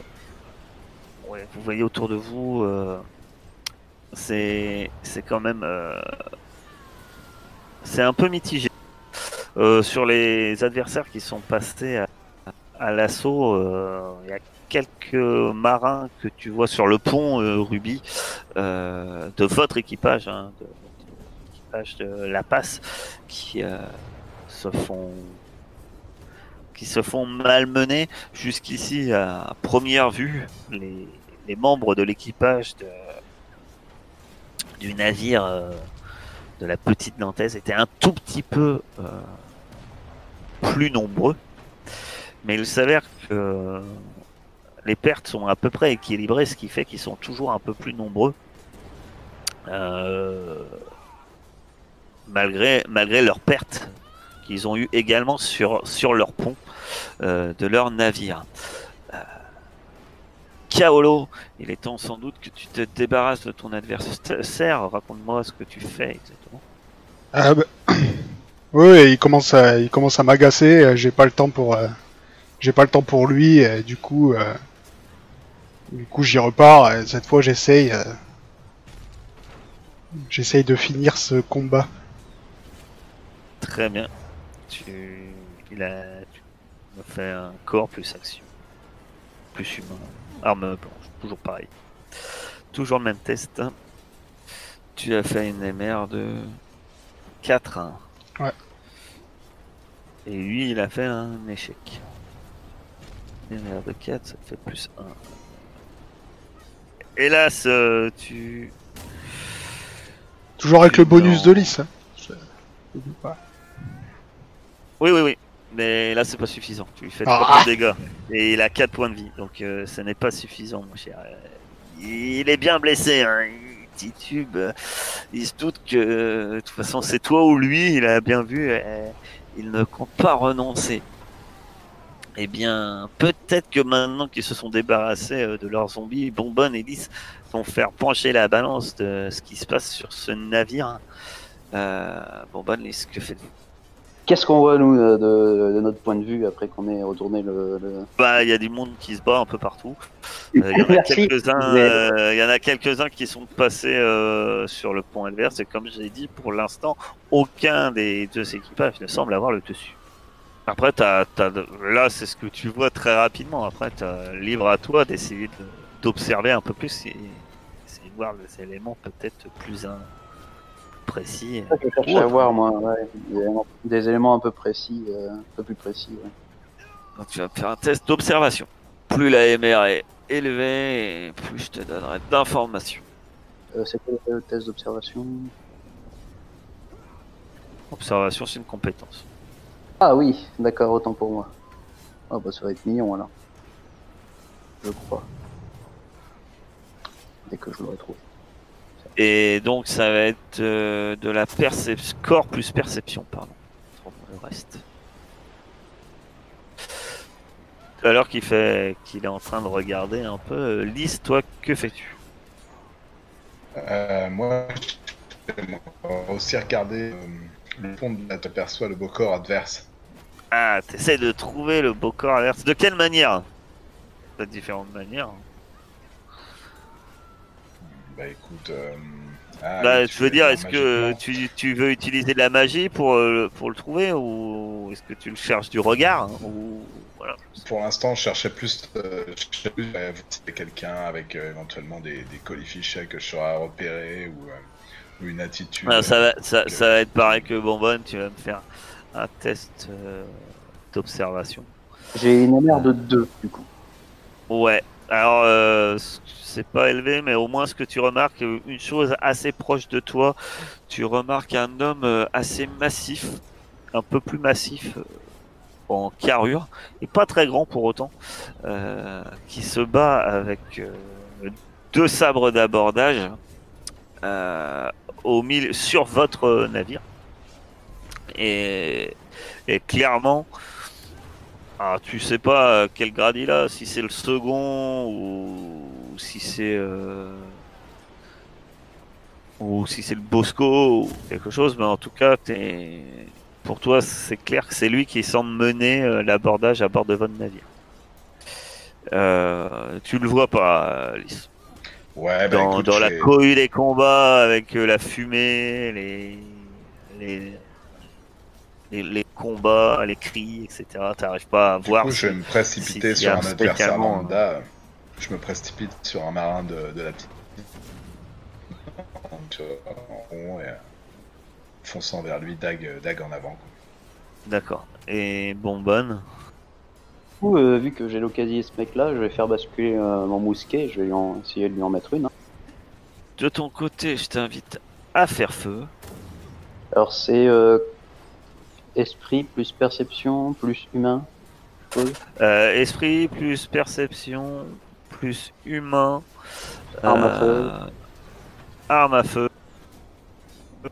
ouais, vous voyez autour de vous, c'est c'est quand même. C'est un peu mitigé. Euh, sur les adversaires qui sont passés à, l'assaut, euh, il y a quelques marins que tu vois sur le pont, euh, Ruby, de votre équipage, hein, de, équipage de La Passe qui se font qui se font malmener jusqu'ici à première vue les, membres de l'équipage du navire de la petite Nantaise étaient un tout petit peu euh, plus nombreux mais il s'avère que les pertes sont à peu près équilibrées ce qui fait qu'ils sont toujours un peu plus nombreux euh, malgré, leurs pertes qu'ils ont eues également sur, sur leur pont euh, de leur navire. Kaolo, il est temps sans doute que tu te débarrasses de ton adversaire. Raconte-moi ce que tu fais. Ah bah... Oui, il commence à, il commence à m'agacer. euh, J'ai pas le temps pour, euh, j'ai pas le temps pour lui. du coup, euh, du coup, j'y repars. et cette fois, j'essaye, euh, j'essaye de finir ce combat. Très bien. Tu, il a, tu un corps plus action. Plus humain. Arme blanche. Toujours pareil. Toujours le même test. Tu as fait une MR de 4 1. Ouais. Et lui, il a fait un échec. Une de 4, ça fait plus 1. Hélas, euh, tu. Toujours avec le bonus de lys. hein. Je- j'oublie pas. Oui, oui, oui. Mais là, c'est pas suffisant. Tu lui fais Ah. 3 points de dégâts. Et il a 4 points de vie. Donc, euh, ce n'est pas suffisant, mon cher. Euh, Il est bien blessé. Hein. Il se doute que, de toute façon, c'est toi ou lui. Il a bien vu. il ne compte pas renoncer. Eh bien, peut-être que maintenant qu'ils se sont débarrassés euh, de leurs zombies, Bonbonne et Lys vont faire pencher la balance de ce qui se passe sur ce navire. Euh, Bonbonne, Lys, que faites-vous? Qu'est-ce qu'on voit, nous, de, de notre point de vue, après qu'on ait retourné le. le- Bah, il y a du monde qui se bat un peu partout. Euh, Il y en a Merci. quelques-uns, Mais- euh, il y en a quelques-uns qui sont passés euh, sur le pont adverse. Et comme j'ai dit, pour l'instant, aucun des deux équipages ne semble avoir le dessus. Après, là, c'est ce que tu vois très rapidement. Après, t'as libre à toi d'essayer de- d'observer un peu plus et de voir les éléments peut-être plus précis. Je cherche à voir, moi, ouais, des, éléments, des éléments un peu précis, un peu plus précis. ouais. Donc tu vas me faire un test d'observation. Plus la MR est élevée, et plus je te donnerai d'informations. Euh, c'est quoi le test d'observation? Observation, c'est une compétence. Ah oui, d'accord, autant pour moi. Ah bah ça va être mignon alors. Je crois. Dès que je le retrouve. Et donc ça va être euh, de la perception, corps plus perception, pardon. Le reste. Alors qu'il fait, qu'il est en train de regarder un peu. euh, Lise, toi, que fais-tu? Euh, moi, j'aime aussi regarder euh, le fond de la t'aperçois le beau corps adverse. Ah, t'essaies de trouver le beau corps adverse. De quelle manière? De différentes manières. Bah écoute. euh, ah, Là, oui, tu je veux dire, est-ce que tu, tu veux utiliser de la magie pour, euh, pour le trouver ou est-ce que tu le cherches du regard hein, ou voilà. Pour l'instant, je cherchais plus, euh, je cherchais quelqu'un avec euh, éventuellement des, des colifichets que je saurais repérer ou, euh, ou une attitude. Ah, ça, va, ça, que- ça va être pareil que Bonbonne, tu vas me faire un test euh, d'observation. J'ai une MR de 2 du coup. Ouais, alors euh, c'est pas élevé, mais au moins ce que tu remarques, une chose assez proche de toi, tu remarques un homme euh, assez massif, un peu plus massif euh, en carrure, et pas très grand pour autant, euh, qui se bat avec deux sabres d'abordage au milieu, sur votre navire. Et, et clairement, ah, tu sais pas euh, quel grade il a, si c'est le second ou si c'est euh, ou si c'est le Bosco ou quelque chose, mais en tout cas, pour toi, c'est clair que c'est lui qui semble mener euh, l'abordage à bord de votre navire. Euh, tu le vois pas, Lys. Ouais, bah Dans, écoute, dans la cohue des combats avec euh, la fumée, les, les, les, les combats, les cris, etc. T'arrives pas à Du voir. coup, je vais me précipiter sur un adversaire lambda. Je me précipite sur un marin de, de la petite. Euh, en rond et euh, fonçant vers lui, dague, dague en avant. quoi. D'accord. Et Bonbonne? Du coup, euh, vu que j'ai localisé ce mec là, je vais faire basculer euh, mon mousquet, je vais en- essayer de lui en mettre une. hein. De ton côté, je t'invite à faire feu. Alors c'est euh, esprit plus perception plus humain. Euh, esprit plus perception plus humain. Arme à feu. Arme à feu.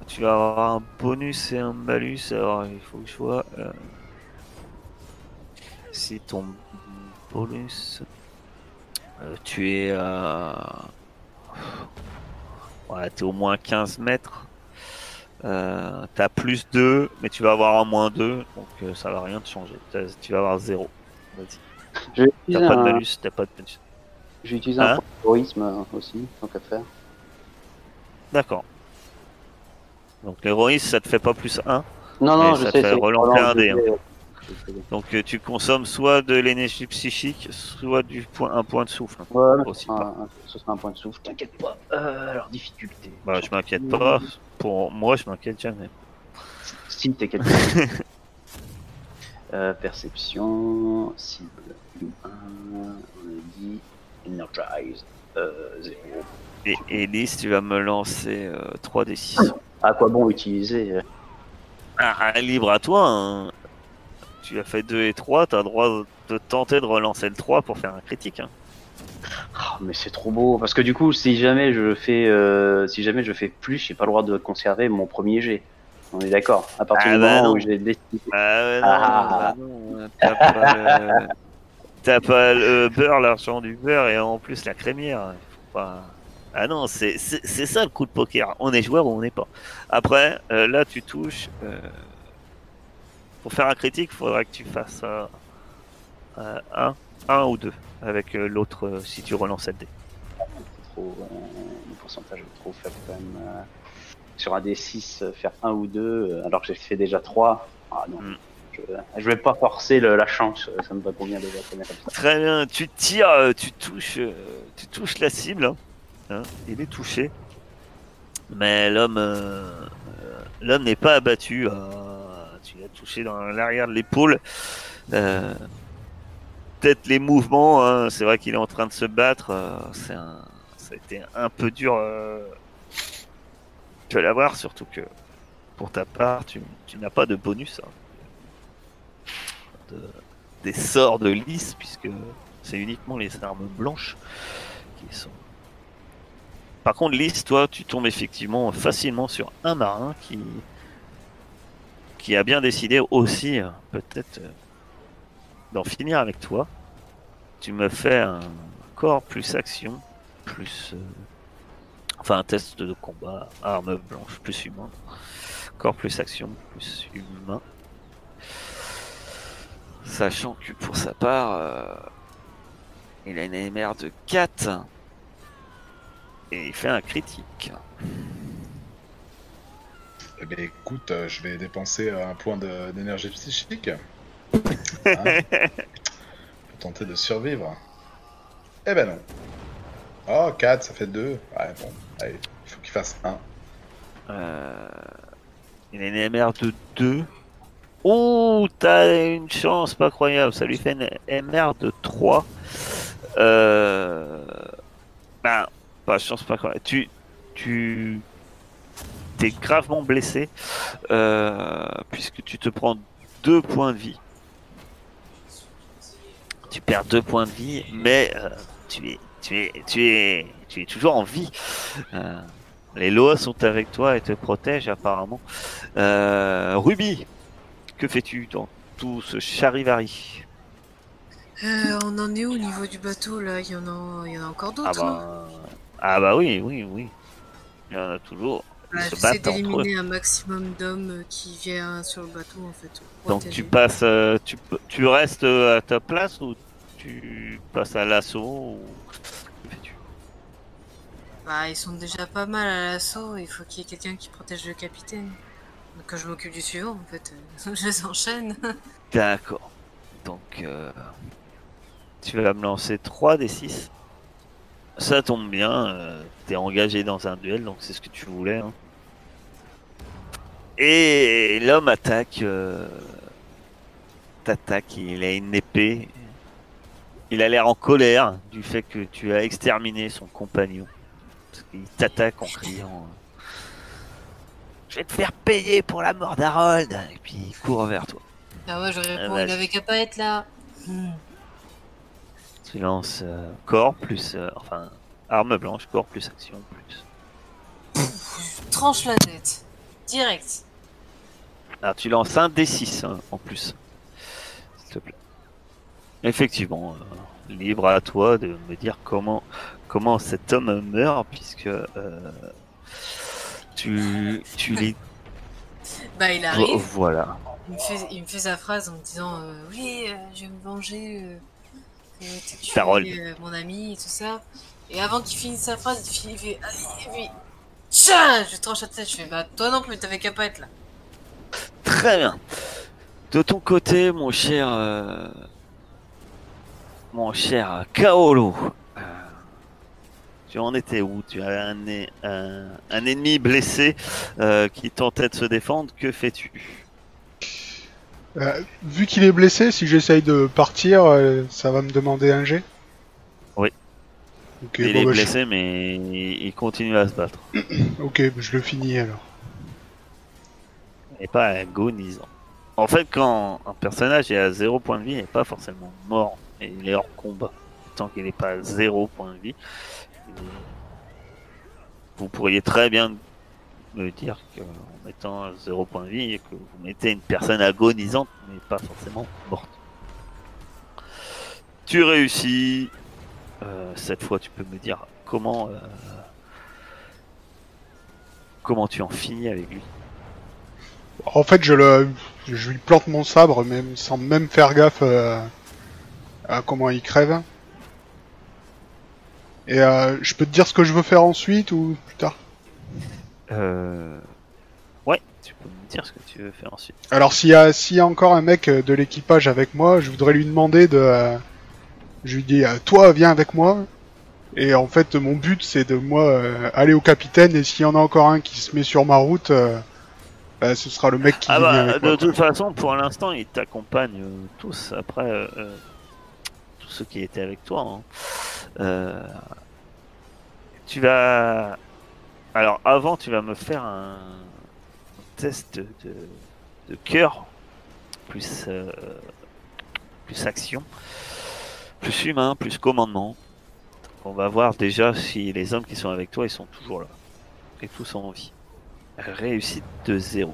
Tu vas avoir un bonus et un malus. Alors il faut que je vois. euh, si ton bonus. euh, tu es à. Ouais, t'es au moins 15 mètres. Euh, t'as plus 2, mais tu vas avoir un moins 2, donc euh, ça va rien te changer. Tu vas avoir 0. Vas-y. T'as pas de un, malus, t'as pas de bonus. je vais utiliser Hein un euh, aussi, tant qu'à faire. D'accord. Donc l'héroïsme, ça te fait pas plus 1. Non, non, ça je te sais, fait c'est relancer relance un dé, hein. Donc euh, tu consommes soit de l'énergie psychique, soit du point, un point de souffle. Ouais, Aussi ce, sera un, ce sera un point de souffle, t'inquiète pas. Euh, alors, difficulté. Bah, je m'inquiète pas. Pour moi, je m'inquiète jamais. Si, t'inquiète pas. euh, perception, cible, humain, on a dit, energize, euh, 0. Et Elise, tu vas me lancer euh, 3d6. À quoi bon utiliser euh, Ah, ah, libre à toi. hein. Tu as fait 2 et 3, tu as le droit de tenter de relancer le 3 pour faire un critique. hein. Ah, mais c'est trop beau parce que du coup si jamais je fais euh, si jamais je fais plus j'ai pas le droit de conserver mon premier jet On est d'accord. À partir Ah du bah moment non. où j'ai décidé. Ah ouais, non, Ah. bah non, t'as pas, le... t'as pas le beurre, l'argent du beurre et en plus la crémière. Faut pas- Ah non, c'est c'est- c'est ça le coup de poker. On est joueur ou on n'est pas. Après, euh, là tu touches. euh, Pour faire un critique, il faudra que tu fasses euh, euh, un, un ou deux avec euh, l'autre euh, si tu relances le dé. trop, le pourcentage est trop faible quand même. sur un des 6, faire un ou deux, alors que j'ai fait déjà 3. Ah non, Mm. je, je vais pas forcer le- la chance, ça me va convient déjà comme ça. Très bien, tu tires, tu touches, tu touches la cible. hein. Hein, il est touché. Mais l'homme, euh, l'homme n'est pas abattu. euh, tu l'as touché dans l'arrière de l'épaule. Euh, Peut-être les mouvements. hein, c'est vrai qu'il est en train de se battre. euh, ça a été un peu dur euh, de l'avoir, surtout que pour ta part, tu, tu n'as pas de bonus. hein. De- des sorts de lys, puisque c'est uniquement les armes blanches qui sont. Par contre, lys, toi, tu tombes effectivement facilement sur un marin qui qui a bien décidé aussi, euh, peut-être, euh, d'en finir avec toi. Tu me fais un corps plus action, plus. euh, Enfin, un test de combat, arme blanche plus humain. Corps plus action, plus humain. Sachant que pour sa part, euh, il a une MR de 4 et il fait un critique. Eh ben écoute, euh, je vais dépenser un point d'énergie psychique. Hein, pour tenter de survivre. Eh ben non. Oh, 4, ça fait 2. Ouais, bon, allez, il faut qu'il fasse 1. Euh, il a une MR de 2. Oh, t'as une chance pas croyable. Ça lui fait une MR de 3. Euh... Ben, pas chance pas croyable. Tu, tu, t'es gravement blessé euh, puisque tu te prends 2 points de vie. Tu perds 2 points de vie, mais euh, tu es, tu es, tu es, tu es toujours en vie. Euh, les lois sont avec toi et te protègent apparemment. Ruby, que fais-tu dans tout ce charivari? On en est où au niveau du bateau là? Il y en a, il y en a encore ah d'autres. non? bah, ah bah oui, oui, oui. Il y en a toujours. Bah, se J'essaie battent entre eux. d'éliminer un maximum d'hommes euh, qui viennent sur le bateau en fait. Donc tu passes, euh, tu, tu restes à ta place ou tu passes à l'assaut ou... que Bah, ils sont déjà pas mal à l'assaut. Il faut qu'il y ait quelqu'un qui protège le capitaine. Donc quand je m'occupe du suivant en fait, euh, je les enchaîne. D'accord. Donc, euh, tu vas me lancer 3 des 6. Ça tombe bien, euh, t'es engagé dans un duel, donc c'est ce que tu voulais. hein. Et l'homme attaque. Euh, T'attaque, il a une épée. Il a l'air en colère du fait que tu as exterminé son compagnon. Parce qu'il t'attaque en criant. euh, Je vais te faire payer pour la mort d'Harold Et puis il court vers toi. Ah ouais, je réponds, vas-y. il avait qu'à pas être là. Hmm. Tu lances euh, corps plus. euh, enfin, arme blanche, corps plus action plus. Tranche la tête. Direct. Alors tu lances un D6 hein, en plus. S'il te plaît. Effectivement, euh, libre à toi de me dire comment, comment cet homme meurt, puisque euh, tu, tu les. Bah, il arrive. Voilà. Il me, fait, il me fait sa phrase en me disant euh, Oui, je vais me venger. Tué, Parole. mon ami et tout ça. Et avant qu'il finisse sa phrase, il fait, il fait Je tranche la tête. Je fais Bah, toi non plus, t'avais qu'à pas être là. Très bien. De ton côté, mon cher. euh, mon cher Kaolo. euh, tu en étais où? Tu avais un, un, un ennemi blessé euh, qui tentait de se défendre. Que fais-tu? Vu qu'il est blessé, si j'essaye de partir, ça va me demander un jet Oui. Il bon, est bah, je- blessé, mais il il continue à se battre. ok, bah, je le finis alors. Pas agonisant. En fait, quand un personnage est à zéro point de vie, il n'est pas forcément mort. Et il est hors combat. Tant qu'il n'est pas à zéro point de vie, vous pourriez très bien me dire qu'en mettant zéro point de vie, que vous mettez une personne agonisante, mais pas forcément morte. Tu réussis. Euh, cette fois, tu peux me dire comment euh, comment tu en finis avec lui. En fait, je le, je lui plante mon sabre, même sans même faire gaffe euh, à comment il crève. Et euh, je peux te dire ce que je veux faire ensuite ou plus tard? Euh... Ouais, tu peux me dire ce que tu veux faire ensuite. Alors s'il y a s'il y a encore un mec de l'équipage avec moi, je voudrais lui demander de euh, je lui dis euh, toi viens avec moi et en fait mon but c'est de moi aller au capitaine et s'il y en a encore un qui se met sur ma route bah, ce sera le mec qui Ah bah, de toute façon, pour l'instant, ils t'accompagnent euh, tous. Après, euh, euh, tous ceux qui étaient avec toi. hein. Euh, tu vas. Alors, avant, tu vas me faire un test de, de cœur, plus, plus action, plus humain, plus commandement. On va voir déjà si les hommes qui sont avec toi, ils sont toujours là. Et tous en vie. Réussite de zéro.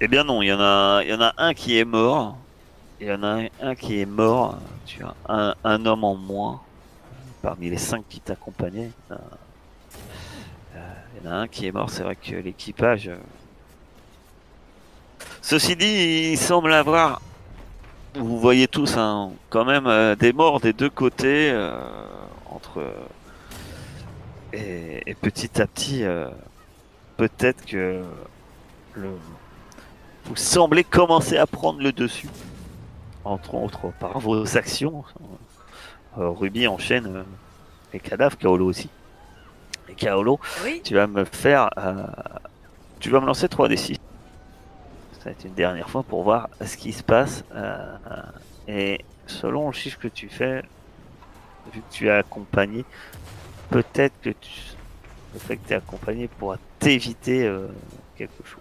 Eh bien non, il y en a, y en a un qui est mort. Il y en a un qui est mort. Tu as un, homme en moins parmi les cinq qui t'accompagnaient. Euh, Il y en a un qui est mort. C'est vrai que l'équipage. euh, Ceci dit, il semble avoir. Vous voyez tous, hein, quand même euh, des morts des deux côtés entre. Et, et petit à petit, peut-être que le, vous semblez commencer à prendre le dessus. Entre autres par vos actions. Euh, Ruby enchaîne euh, les cadavres, Kaolo aussi. Et Kaolo, Oui. tu vas me faire. euh, tu vas me lancer 3d6. Ça va être une dernière fois pour voir ce qui se passe. et selon le chiffre que tu fais, vu que tu es accompagné, peut-être que tu, le fait que tu es accompagné pourra t'éviter euh, quelque chose.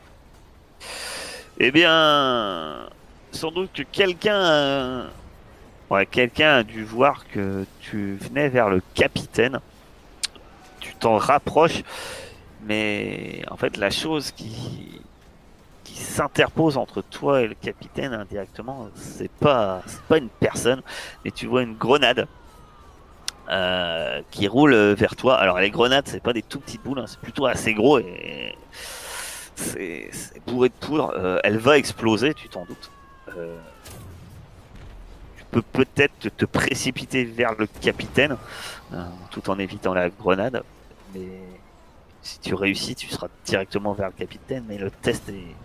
Eh bien, sans doute que quelqu'un, euh, ouais, quelqu'un a dû voir que tu venais vers le capitaine. Tu t'en rapproches, mais en fait, la chose qui, qui s'interpose entre toi et le capitaine indirectement, c'est pas, c'est pas une personne, mais tu vois une grenade. Euh, qui roule vers toi. Alors les grenades, c'est pas des tout petites boules, hein, c'est plutôt assez gros et c'est bourré de poudre. Euh, elle va exploser, tu t'en doutes. Euh, tu peux peut-être te, te précipiter vers le capitaine euh, tout en évitant la grenade, mais si tu réussis, tu seras directement vers le capitaine. Mais le test est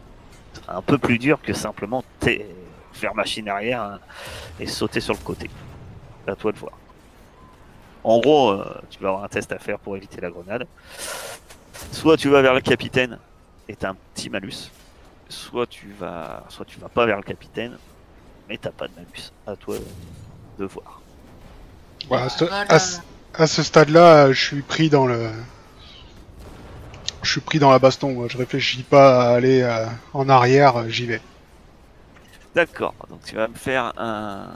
un peu plus dur que simplement faire machine arrière hein, et sauter sur le côté. À toi de voir. En gros, euh, tu vas avoir un test à faire pour éviter la grenade. Soit tu vas vers le capitaine et t'as un petit malus. Soit tu vas, soit tu vas pas vers le capitaine, mais t'as pas de malus. À toi de voir. Ouais, à ce, Voilà. à ce- à ce stade-là, je suis pris dans le. Je suis pris dans la baston. moi. Je réfléchis pas à aller euh, en arrière. J'y vais. D'accord. Donc tu vas me faire un.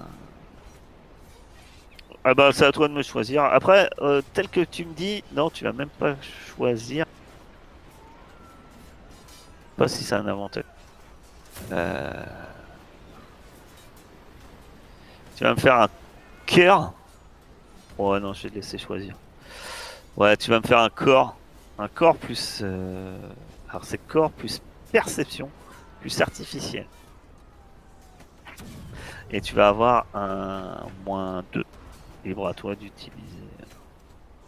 Ah bah c'est à toi de me choisir. Après, euh, tel que tu me dis, non, tu vas même pas choisir. Pas si c'est un avantage. Euh... Tu vas me faire un cœur. Ouais non, je vais te laisser choisir. Ouais, tu vas me faire un corps. Un corps plus. euh, Alors c'est corps plus perception plus artificiel. Et tu vas avoir un moins 2. Libre à toi d'utiliser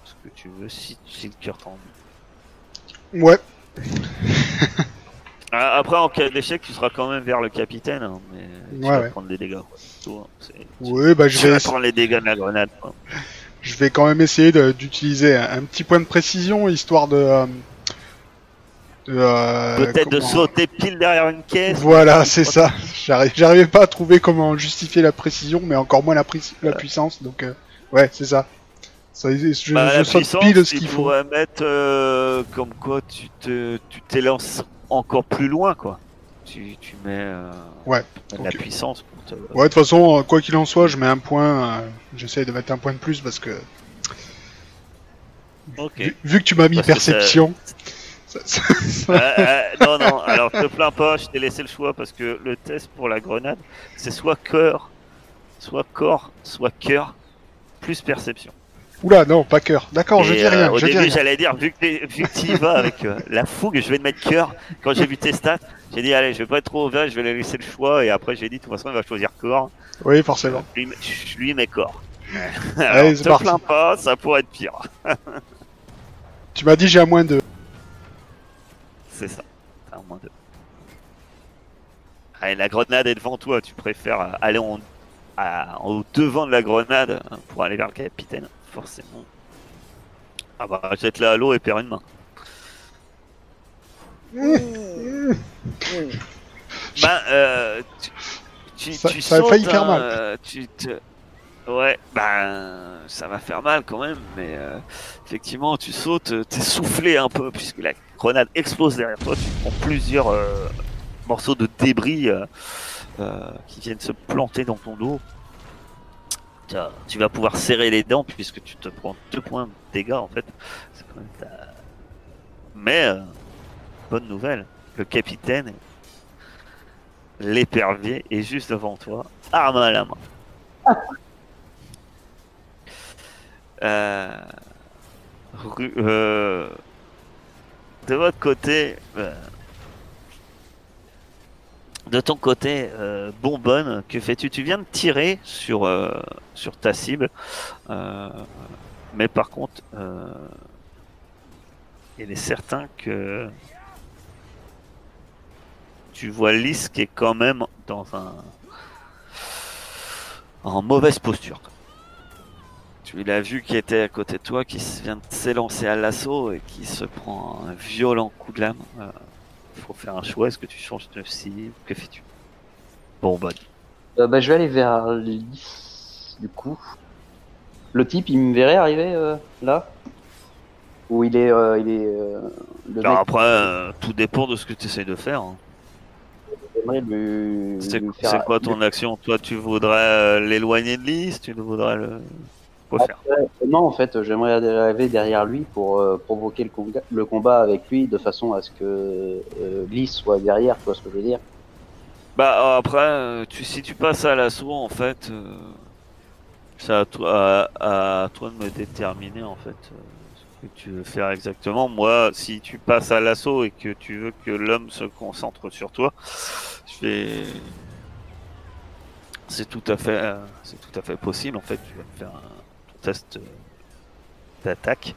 ce que tu veux si, si le cœur t'en dit. Ouais. Ah, Après, en cas d'échec, tu seras quand même vers le capitaine, hein, mais tu Ouais, vas ouais. prendre des dégâts. quoi. Hein. Oui, bah je tu vais. vas prendre les dégâts de la grenade. quoi. Je vais quand même essayer d'utiliser un, un petit point de précision histoire de. euh, de, euh, Peut-être de sauter pile derrière une caisse. Voilà, c'est ça. J'arri- J'arrivais pas à trouver comment justifier la précision, mais encore moins la, la puissance. Donc, euh, ouais, c'est ça. Ça, je Bah, je saute pile ce qu'il faut. pourrais mettre euh, comme quoi tu te tu t'élances encore plus loin, quoi. Tu, tu mets euh, Ouais, de la puissance pour te. Ouais, de toute façon, euh, quoi qu'il en soit, je mets un point. euh, J'essaye de mettre un point de plus parce que vu, vu que tu m'as mis Parce perception, Euh, euh, non, non, alors te plains pas, je t'ai laissé le choix parce que le test pour la grenade, c'est soit cœur, soit corps, soit cœur, plus perception. Oula, non, pas cœur. D'accord, je dis euh, rien. au je dis début, j'allais dire, vu que t'es- vu que tu y vas avec euh, la fougue, je vais te mettre cœur. Quand j'ai vu tes stats, j'ai dit, allez, je vais pas être trop ouvert, je vais lui laisser le choix. Et après, j'ai dit, de toute façon, il va choisir corps. Oui, forcément. Je lui, mets- je lui mets corps. Allez, Alors, te parti. plains pas, ça pourrait être pire. Tu m'as dit j'ai un moins 2. C'est ça. T'as un moins deux. Allez, la grenade est devant toi. Tu préfères euh, aller en, à- au devant de la grenade hein, pour aller vers le capitaine, forcément. Ah bah, jette-la à l'eau et perds une main. Bah, euh, tu, tu, Ça- tu ça a failli sautes, faire hein, mal. euh, tu te... Ouais, bah, ça va faire mal quand même, mais euh, effectivement, tu sautes, euh, t'es soufflé un peu, puisque la grenade explose derrière toi, tu prends plusieurs euh, morceaux de débris euh, euh, qui viennent se planter dans ton dos. Tu vas pouvoir serrer les dents, puisque tu te prends deux points de dégâts, en fait. Mais, bonne nouvelle, le capitaine l'épervier est juste devant toi, arme à la main. Euh, de votre côté, euh, de ton côté, euh, bonbonne, que fais-tu? Tu viens de tirer sur, euh, sur ta cible, euh, mais par contre, il est certain que tu vois Lys qui est quand même dans un en mauvaise posture. Tu l'as vu qui était à côté de toi, qui vient de s'élancer à l'assaut et qui se prend un violent coup de lame. Il faut faire un choix. Est-ce que tu changes de cible Que fais-tu? Bon, bonne. Euh, bah, je vais aller vers Lys, du coup. Le type, il me verrait arriver euh, là? Ou il est. euh, il est euh, le Alors mec, après, euh, tout dépend de ce que tu essayes de faire. hein. C'est faire- quoi ton action? Toi, tu voudrais euh, l'éloigner de Lys? Tu voudrais le. Faire Non, en fait, j'aimerais arriver derrière lui pour euh, provoquer le combat, le combat avec lui de façon à ce que euh, soit derrière, tu vois ce que je veux dire? Bah après, euh, tu, si tu passes à l'assaut, en fait, euh, c'est à toi, à, à toi de me déterminer en fait ce que tu veux faire exactement. Moi, si tu passes à l'assaut et que tu veux que l'homme se concentre sur toi, je vais. C'est tout à fait, c'est tout à fait possible. En fait, tu vas me faire un test euh, d'attaque,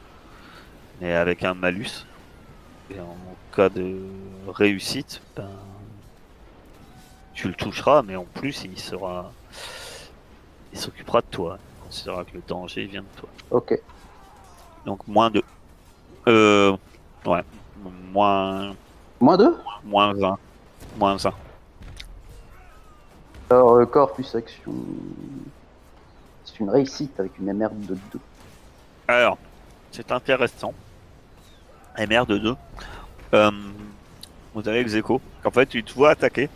mais avec un malus. Et en cas de réussite, ben tu le toucheras, mais en plus, il sera. Il s'occupera de toi. Il considérera que le danger vient de toi. Ok. Donc, moins de. Euh. Ouais. Moins. Moins 2 Moins 20. Moins 20. Alors, corps plus action. Une réussite avec une MR de 2. Alors, c'est intéressant. MR de 2. Euh, vous avez Xeco. En fait, tu te vois attaquer.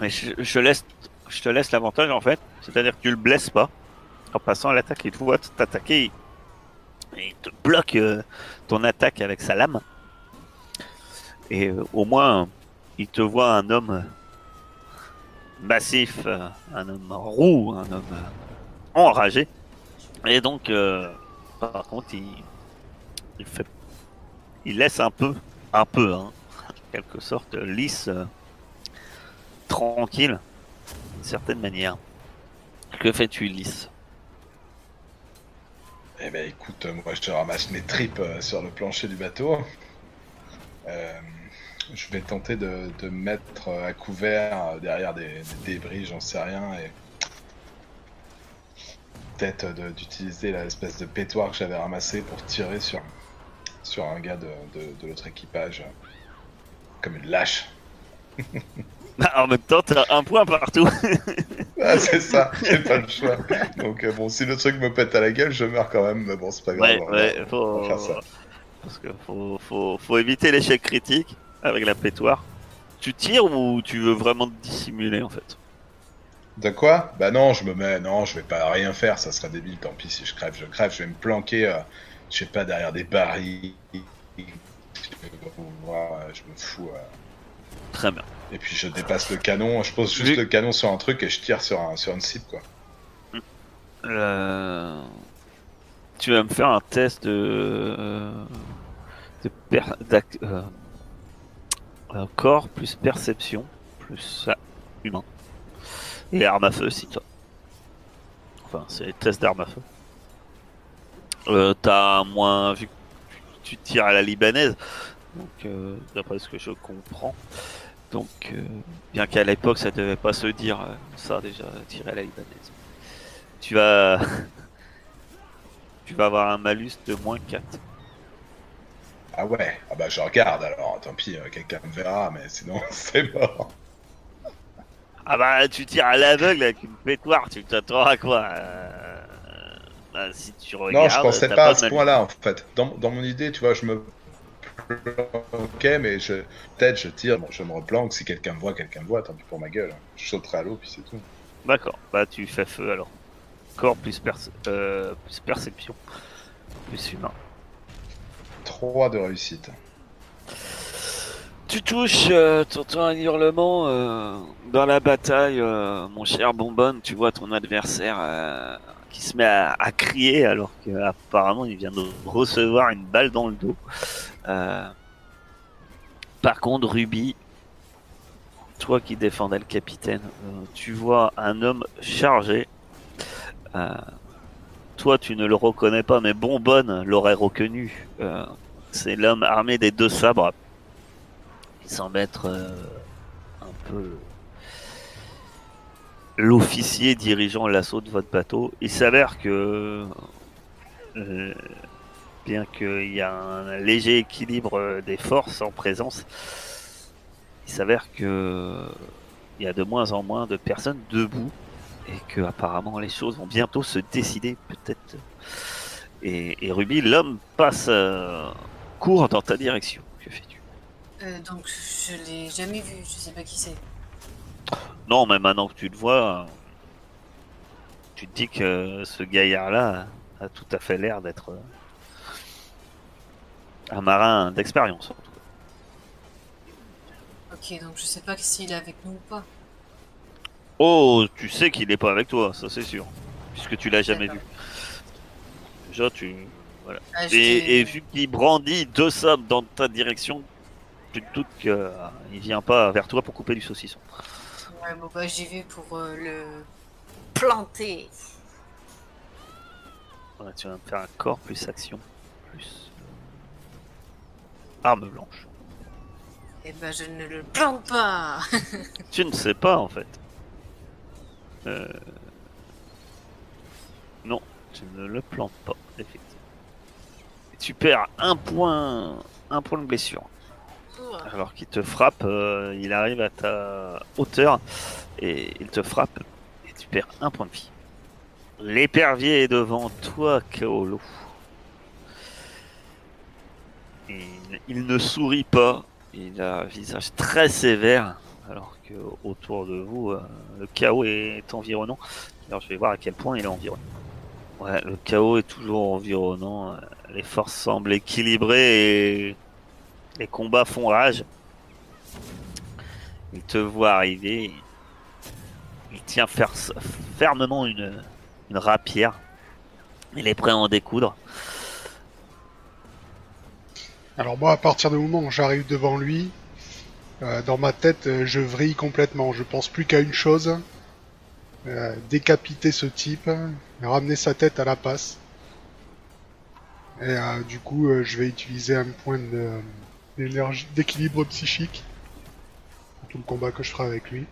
Mais je, laisse, je te laisse l'avantage en fait. C'est-à-dire que tu le blesses pas. En passant à l'attaque, il te voit t'attaquer. Il, il te bloque euh, ton attaque avec sa lame. Et euh, au moins, il te voit un homme massif, un homme roux, un homme enragé. Et donc, euh, par contre, il, fait, il laisse un peu, un peu, hein, en quelque sorte, lisse, euh, tranquille, d'une certaine manière. Que fais-tu, lisse? Eh ben écoute, euh, moi je te ramasse mes tripes sur le plancher du bateau. Je vais tenter de, de me mettre euh, à couvert euh, derrière des, des débris, j'en sais rien, et peut-être euh, d'utiliser l'espèce de pétoire que j'avais ramassé pour tirer sur, sur un gars de, de- de l'autre équipage, comme une lâche. En même temps, t'as un point partout. Ah, c'est ça, j'ai pas le choix. Donc euh, bon, si le truc me pète à la gueule, je meurs quand même, mais bon, c'est pas grave. ouais, on va- ouais, on faut, va faire ça. parce que faut, faut, faut éviter l'échec critique avec la pétoire. Tu tires ou tu veux vraiment te dissimuler en fait? De quoi? Bah non, je me mets, non, je vais pas rien faire, ça serait débile, tant pis si je crève, je crève, je vais me planquer, euh, je sais pas, derrière des barils, je me fous. euh. Très bien. Et puis je dépasse le canon, je pose juste Vu- le canon sur un truc et je tire sur, un, sur une cible quoi. Euh, Tu vas me faire un test de. de per- euh, corps plus perception plus ah, humain. Et arme à feu si toi. Enfin, c'est les tests d'arme à feu. Euh, T'as moins vu que tu tires à la libanaise, donc euh, d'après ce que je comprends. Donc, euh, bien qu'à l'époque ça devait pas se dire euh, ça déjà, tirer à la libanaise. Tu vas. tu vas avoir un malus de moins 4. Ah ouais, ah bah je regarde alors, tant pis, euh, quelqu'un me verra, mais sinon c'est mort. Ah bah tu tires à l'aveugle avec une pétoire, tu t'attends à quoi euh, bah, Si tu regardes. non, je pensais pas à ce point-là en fait. Dans, dans mon idée, tu vois, je me planquais, mais je peut-être je tire, bon, je me replanque, si quelqu'un me voit, quelqu'un me voit, tant pis pour ma gueule. Je sauterai à l'eau, puis c'est tout. D'accord, bah tu fais feu alors. Corps plus, perce- euh, plus perception, plus humain. 3 de réussite. Tu touches, euh, t'entends un hurlement euh, dans la bataille, euh, mon cher Bonbonne. Tu vois ton adversaire euh, qui se met à, à crier alors qu'apparemment il vient de recevoir une balle dans le dos. Par contre, Ruby, toi qui défendais le capitaine, tu vois un homme chargé. Toi, tu ne le reconnais pas, mais Bonbonne l'aurait reconnu. Euh, C'est l'homme armé des deux sabres qui semble être euh, un peu l'officier dirigeant l'assaut de votre bateau. Il s'avère que, euh, bien qu'il y a un léger équilibre des forces en présence, il s'avère que il y a de moins en moins de personnes debout et que apparemment les choses vont bientôt se décider peut-être. Et, et Ruby, l'homme passe euh, court dans ta direction. Que fais-tu? Euh, donc je l'ai jamais vu, je sais pas qui c'est. Non, mais maintenant que tu le vois, tu te dis que ce gaillard-là a tout à fait l'air d'être euh, un marin d'expérience. en tout cas. Ok, donc je sais pas s'il est avec nous ou pas. Oh, tu sais qu'il n'est pas avec toi, ça c'est sûr, puisque tu l'as jamais vu. Déjà, tu voilà. Ah, Et, vu qu'il brandit deux sabres dans ta direction, tu te doutes qu'il vient pas vers toi pour couper du saucisson. Ouais, bon bah j'y vais pour euh, le planter. Voilà, tu vas me faire un corps plus action plus euh, arme blanche. Et ben je ne le plante pas. Tu ne sais pas en fait. Euh... Non, tu ne le plantes pas, effectivement. Et tu perds un point, un point de blessure. Alors qu'il te frappe, euh, il arrive à ta hauteur et il te frappe et tu perds un point de vie. L'épervier est devant toi, Kaolo. Il ne sourit pas, il a un visage très sévère, alors autour de vous, euh, le chaos est environnant. Alors je vais voir à quel point il est environnant. Ouais, le chaos est toujours environnant. euh, Les forces semblent équilibrées et les combats font rage. Il te voit arriver. Il tient fer- fermement une rapière. Il est prêt à en découdre. Alors moi, à partir du moment où j'arrive devant lui, euh, dans ma tête, euh, je vrille complètement. Je pense plus qu'à une chose euh, décapiter ce type, ramener sa tête à la passe. Et du coup, je vais utiliser un point d'équilibre psychique pour tout le combat que je ferai avec lui.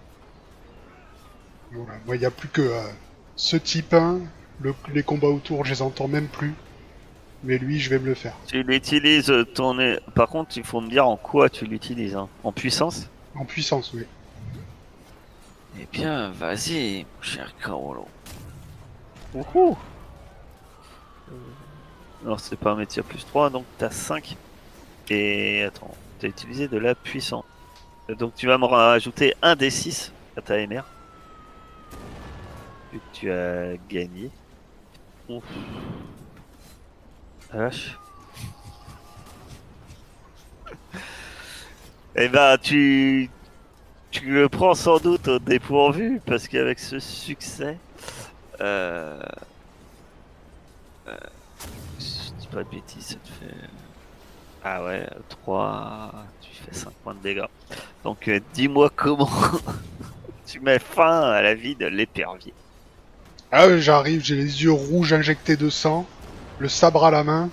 Voilà, moi, il n'y a plus que ce type 1. Le, les combats autour, je les entends même plus. Mais lui, je vais me le faire. Tu l'utilises ton... é- Par contre, il faut me dire en quoi tu l'utilises. hein. En puissance? En puissance, oui. Eh bien, vas-y, mon cher Carolo. Wouhou Alors, c'est pas un métier plus 3, donc t'as 5. Et attends, t'as utilisé de la puissance. Donc, tu vas me rajouter un des 6 à ta MR. Vu que tu as gagné. Ouf. Vache. Eh ben, tu, tu le prends sans doute au dépourvu parce qu'avec ce succès, euh, euh, je dis pas de bêtises, ça te fait. Ah ouais, 3, tu fais 5 points de dégâts. Donc euh, dis-moi comment tu mets fin à la vie de l'épervier. Ah, ouais, j'arrive, j'ai les yeux rouges injectés de sang, le sabre à la main,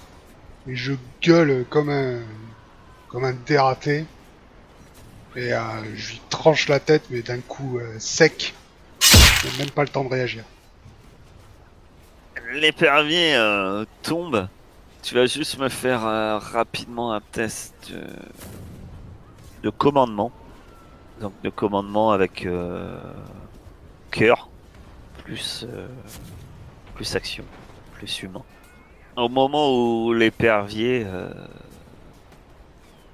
et je gueule comme un, comme un dératé. Et euh, je lui tranche la tête, mais d'un coup euh, sec. J'ai même pas le temps de réagir. L'épervier euh, tombe. Tu vas juste me faire rapidement un test de commandement. Donc de commandement avec cœur, plus action, plus humain. Au moment où l'épervier euh,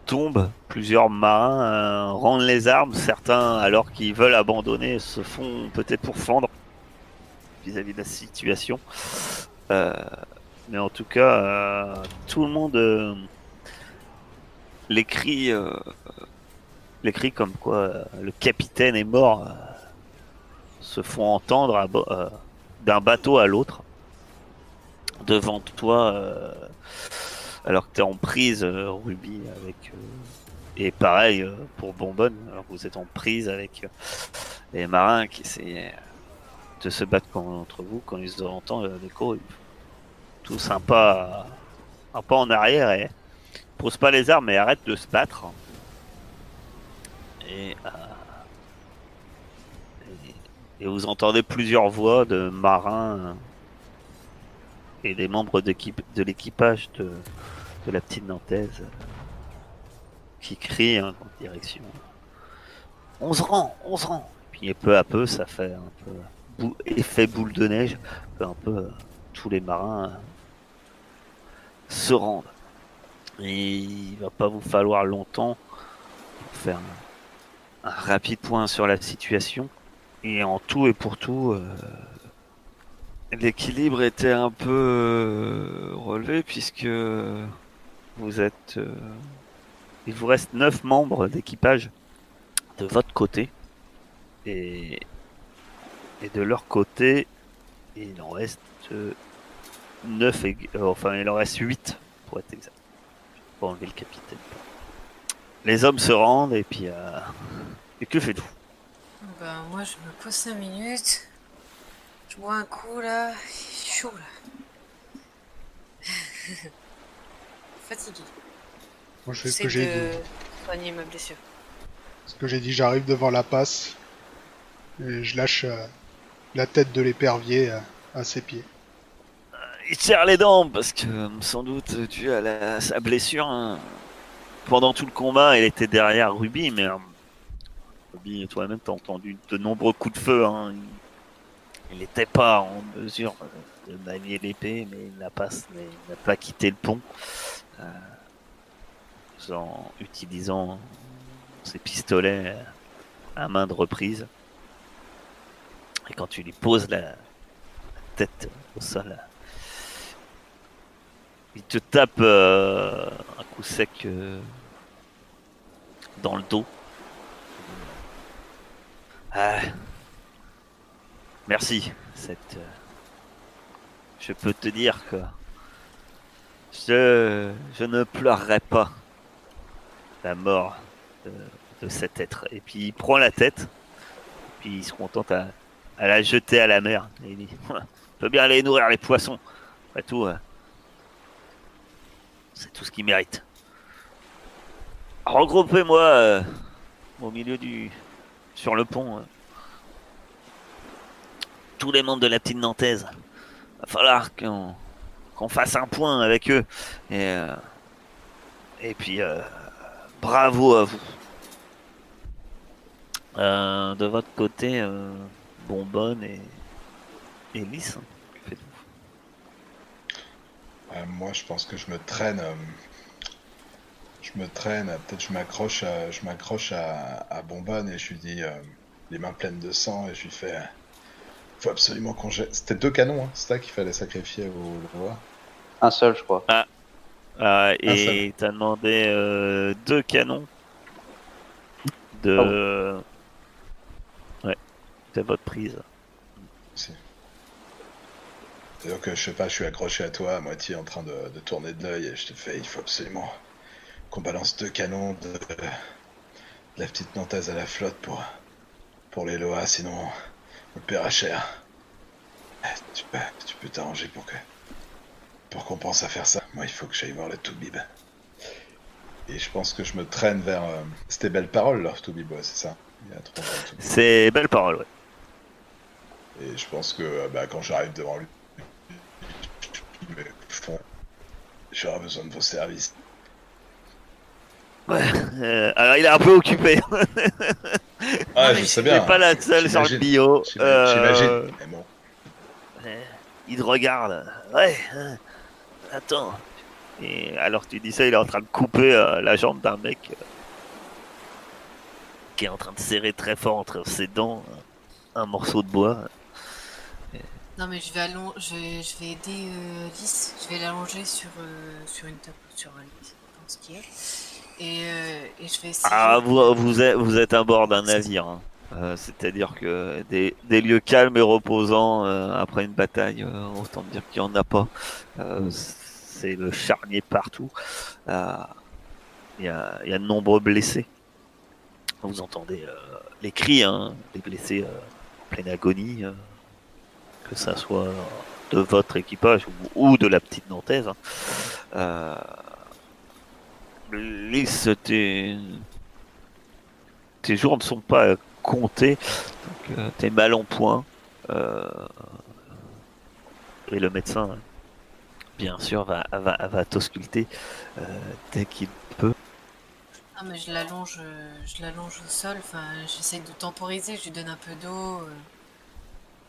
tombe, plusieurs marins euh, rendent les armes. Certains, alors qu'ils veulent abandonner, se font peut-être pour fendre vis-à-vis de la situation. Euh, mais en tout cas, tout le monde les cris, les cris comme quoi le capitaine est mort se font entendre d'un bateau à l'autre devant toi, euh, alors que tu es en prise, euh, Ruby, avec. euh, et pareil pour Bonbonne, alors que vous êtes en prise avec les marins qui essaient de se battre contre vous quand ils entendent euh, l'écho. ils- Tous un pas, un pas en arrière et posent pas les armes et arrêtent de se battre. Et, vous entendez plusieurs voix de marins et des membres de l'équipage de, la petite Nantaise euh, qui crient hein, en direction. On se rend, on se rend. Puis peu à peu, ça fait un peu effet boule de neige, un peu euh, tous les marins euh, se rendent. Et il va pas vous falloir longtemps pour faire un, rapide point sur la situation. Et en tout et pour tout, l'équilibre était un peu euh, relevé puisque vous êtes. euh, il vous reste 9 membres d'équipage de votre côté. Et, et de leur côté, il en reste 9, enfin il en reste 8 pour être exact. Pour enlever le capitaine. Les hommes se rendent et puis... euh, Et que faites-vous? Ben, moi, je me pose 5 minutes. Je bois un coup, là. Il est chaud, là. Fatigué. Moi, je fais ce que j'ai de dit. soigner ma blessure. Ce que j'ai dit, j'arrive devant la passe et je lâche euh, la tête de l'épervier euh, à ses pieds. Il serre les dents parce que euh, sans doute dû à la- sa blessure. hein, Pendant tout le combat, il était derrière Ruby, mais euh, Ruby, toi-même, t'as entendu de nombreux coups de feu. hein, Il n'était pas en mesure de manier l'épée, mais il n'a pas, il quitté le pont euh, en utilisant ses pistolets à maintes reprises. Et quand tu lui poses la, la tête au sol, il te tape euh, un coup sec euh, dans le dos. Ah. Merci. Cette, euh, je peux te dire que je, ne pleurerai pas la mort de, cet être. Et puis il prend la tête, puis il se contente à, la jeter à la mer. Et il dit, on peut bien aller nourrir les poissons. Après tout, euh, c'est tout ce qu'il mérite. Regroupez-moi euh, au milieu du. sur le pont. Tous les membres de la petite Nantaise. Va falloir qu'on fasse un point avec eux. Et, euh, et puis, euh, bravo à vous. Euh, de votre côté, euh, Bonbonne et, et Lys, hein, que faites-vous? Moi, je pense que je me traîne. je me traîne. Peut-être je m'accroche, je m'accroche à, à Bonbonne et je lui dis les mains pleines de sang et je lui fais. Faut absolument qu'on jette. C'était deux canons, hein, c'est ça qu'il fallait sacrifier au roi. Un seul, je crois. Euh, Un et t'as demandé euh, deux canons. de. Ouais, c'est votre prise. Si. Donc, euh, je sais pas, je suis accroché à toi, à moitié en train de, de tourner de l'œil, et je te fais, il faut absolument qu'on balance deux canons de, de la petite nantaise à la flotte pour, pour les Loa, sinon le paiera cher. Eh, Tu peux, tu peux t'arranger pour que, pour qu'on pense à faire ça. Moi, il faut que j'aille voir le Toubib. Et je pense que je me traîne vers. euh, C'était belle parole, leur Toubib, ouais, c'est ça. C'est belle parole, ouais. Et je pense que euh, bah, quand j'arrive devant lui, me. J'aurai besoin de vos services. Ouais. Euh, alors il est un peu occupé. Ah, mais je sais bien. pas la seule sur le bio. J'ima- Euh, J'imagine. Mais bon. Ouais, Il te regarde. Ouais. hein. Attends. Et alors tu dis ça, il est en train de couper euh, la jambe d'un mec euh, qui est en train de serrer très fort entre ses dents euh, un morceau de bois. Non, mais je vais, allon... je vais, je vais aider euh, Lys. Je vais l'allonger sur, euh, sur une table, sur un lit, je pense qu'il est. Euh. Ah, vous, vous, êtes, à bord d'un navire. hein. Euh, C'est-à-dire que des, lieux calmes et reposants euh, après une bataille, autant dire qu'il n'y en a pas. C'est le charnier partout. Il y, a, de nombreux blessés. Vous entendez les cris hein, des blessés euh, en pleine agonie, que ça soit de votre équipage ou, ou de la petite Nantaise. hein. Lys, tes... tes jours ne sont pas comptés, donc euh, t'es mal en point. euh, Et le médecin, bien sûr, va, va, va t'ausculter euh, dès qu'il peut. Ah, mais je l'allonge, je l'allonge au sol. Enfin, j'essaie de temporiser. Je lui donne un peu d'eau. euh,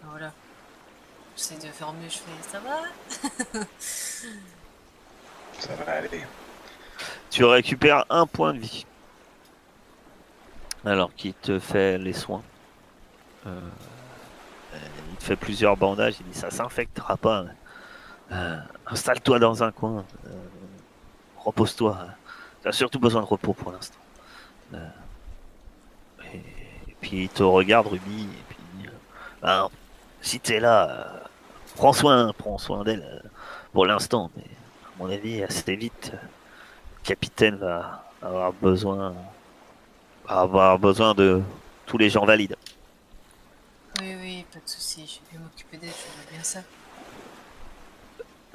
Voilà. J'essaie de faire mieux. Je fais, ça va? Ça va aller. Tu récupères un point de vie. Alors qu'il te fait les soins. Euh, il te fait plusieurs bandages. Il dit ça s'infectera pas. Euh, Installe-toi dans un coin. Euh, Repose-toi. Tu as surtout besoin de repos pour l'instant. Euh, et, puis il te regarde, Ruby. Et puis euh, Ben, si t'es là, euh, prends soin, prends soin d'elle euh, pour l'instant. Mais à mon avis, assez vite capitaine va avoir besoin va avoir besoin de tous les gens valides. Oui, oui, pas de souci. Je vais m'occuper d'elle. Je ferai bien ça.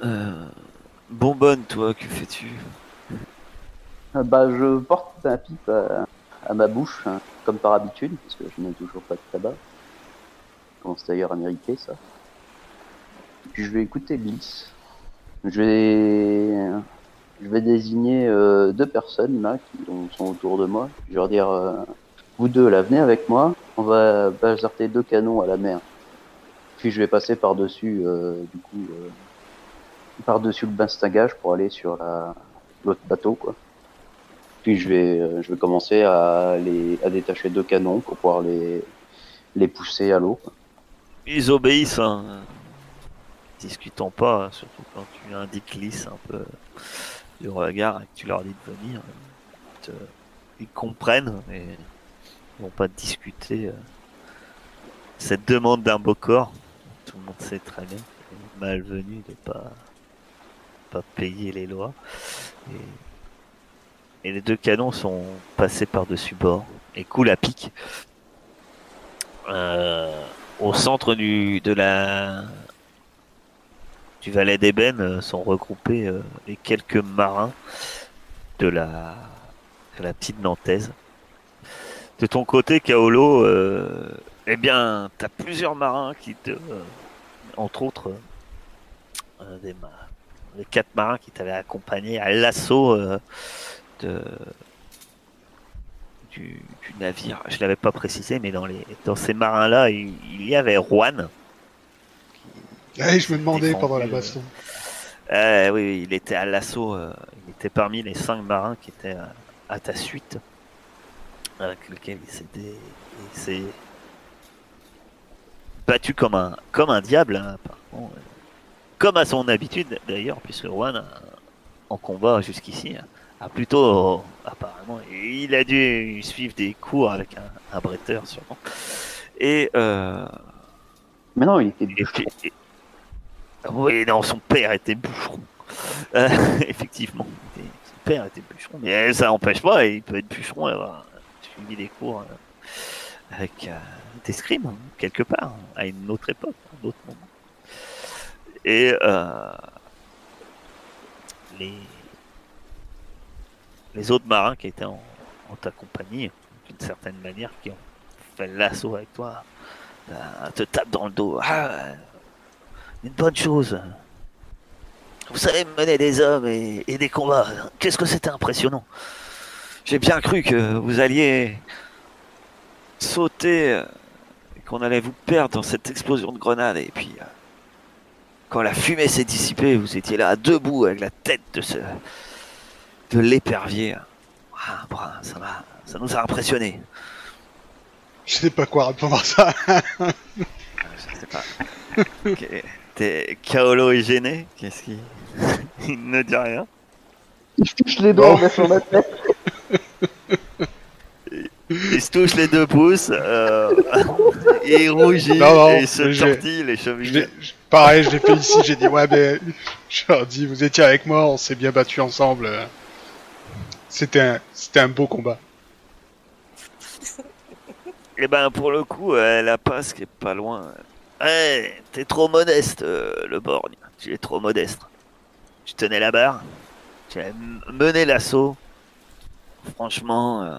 Euh, bonbonne, toi, que fais-tu? Euh, Bah, je porte ma pipe à, à ma bouche, hein, comme par habitude, parce que je n'ai toujours pas de tabac. Je commence d'ailleurs à mériter ça. Et puis je vais écouter Lys. Je vais, je vais désigner euh, deux personnes là qui ont- sont autour de moi. Je vais leur dire, euh, vous deux là, venez avec moi. On va bazarder deux canons à la mer. Puis je vais passer par dessus, du coup, euh, par dessus le bastingage pour aller sur la l'autre bateau quoi. Puis je vais, euh, je vais commencer à, les, à détacher deux canons pour pouvoir les, les pousser à l'eau. Ils obéissent, hein. discutant pas, hein, surtout quand tu indiques lisse un peu du regard et que tu leur dis de venir. Ils, ils comprennent et ils vont pas discuter euh, cette demande d'un beau corps. Tout le monde sait très bien c'est malvenu de pas pas payer les lois. Et, et les deux canons sont passés par-dessus bord et coulent à pic. Euh, au centre du, de la, du Valais d'Ébène euh, sont regroupés euh, les quelques marins de la, petite Nantaise. De ton côté, Kaolo, euh, eh bien, tu as plusieurs marins qui te. entre autres, les quatre marins qui t'avaient accompagné à l'assaut du, navire. Je l'avais pas précisé, mais dans, les, dans ces marins-là, il, il y avait Juan. Ouais, je me demandais pendant la euh, baston. Euh, oui, oui, il était à l'assaut. euh, il était parmi les cinq marins qui étaient à, à ta suite. Avec lequel il s'était il s'est battu comme un, comme un diable. hein, apparemment, euh, comme à son habitude d'ailleurs, puisque Juan, a- en combat jusqu'ici, Ah, plutôt, apparemment, il a dû suivre des cours avec un, un bretteur, sûrement. Et, euh, Mais non, il était et- Oui, non, son père était bûcheron. Euh, effectivement, son père était bûcheron, mais ça n'empêche pas, il peut être bûcheron et avoir suivi des cours euh, avec euh, d'escrime, hein, quelque part, à une autre époque, à un autre moment. Et euh, les, autres marins qui étaient en, ta compagnie, d'une certaine manière, qui ont fait l'assaut avec toi, te tapent dans le dos. Ah, une bonne chose. Vous savez mener des hommes et, et des combats. Qu'est-ce que c'était impressionnant. J'ai bien cru que vous alliez sauter euh, et qu'on allait vous perdre dans cette explosion de grenades. Et puis, euh, quand la fumée s'est dissipée, vous étiez là debout avec la tête de ce de l'épervier. Ah, bon, ça m'a, ça nous a impressionnés. Je sais pas quoi répondre à ça. Je sais pas. T'es Kaolo est gêné Qu'est-ce qu'il. Il ne dit rien. Il touche les doigts sur la tête. Il se touche les deux pouces. euh, il rougit Non, non, et il se tortille les chevilles. pareil, je l'ai fait ici, j'ai dit, ouais, mais je leur dis, vous étiez avec moi, on s'est bien battu ensemble. C'était un, c'était un beau combat. Et ben pour le coup, euh, la passe qui est pas loin. Ouais, t'es trop modeste, euh, le borgne. Tu es trop modeste. Tu tenais la barre. Tu as mené l'assaut. Franchement, euh,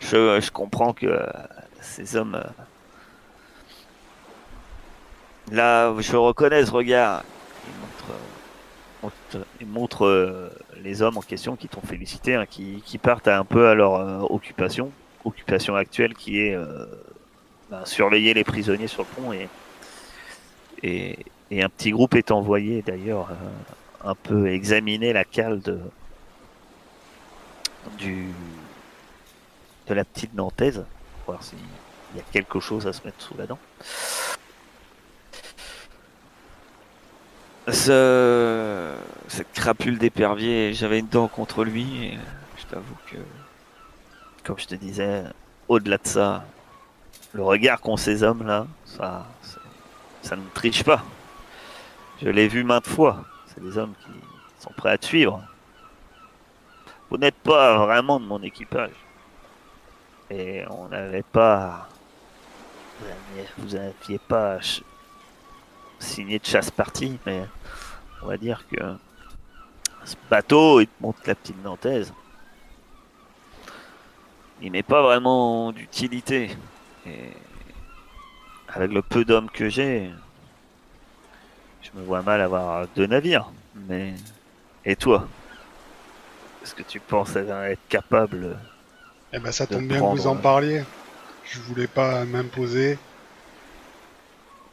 je, comprends que euh, ces hommes. là, je reconnais ce regard. Il montre, les hommes en question qui t'ont félicité, hein, qui, qui partent un peu à leur occupation, occupation actuelle qui est ben, surveiller les prisonniers sur le pont et, et, un petit groupe est envoyé d'ailleurs euh, un peu examiner la cale de, du, de la petite Nantaise, voir s'il y a quelque chose à se mettre sous la dent. Ce, cette crapule d'épervier, j'avais une dent contre lui. Je t'avoue que, comme je te disais, au-delà de ça, le regard qu'ont ces hommes-là, ça, ça, ça ne triche pas. Je l'ai vu maintes fois. C'est des hommes qui sont prêts à te suivre. Vous n'êtes pas vraiment de mon équipage. Et on n'avait pas. Vous aviez, vous aviez pas signé de chasse partie, mais on va dire que ce bateau, il te montre la petite Nantaise. Il n'est pas vraiment d'utilité. Et avec le peu d'hommes que j'ai, je me vois mal avoir deux navires. Mais et toi? Est-ce que tu penses être capable Eh ben, ça tombe bien que vous en euh, parliez. Je voulais pas m'imposer.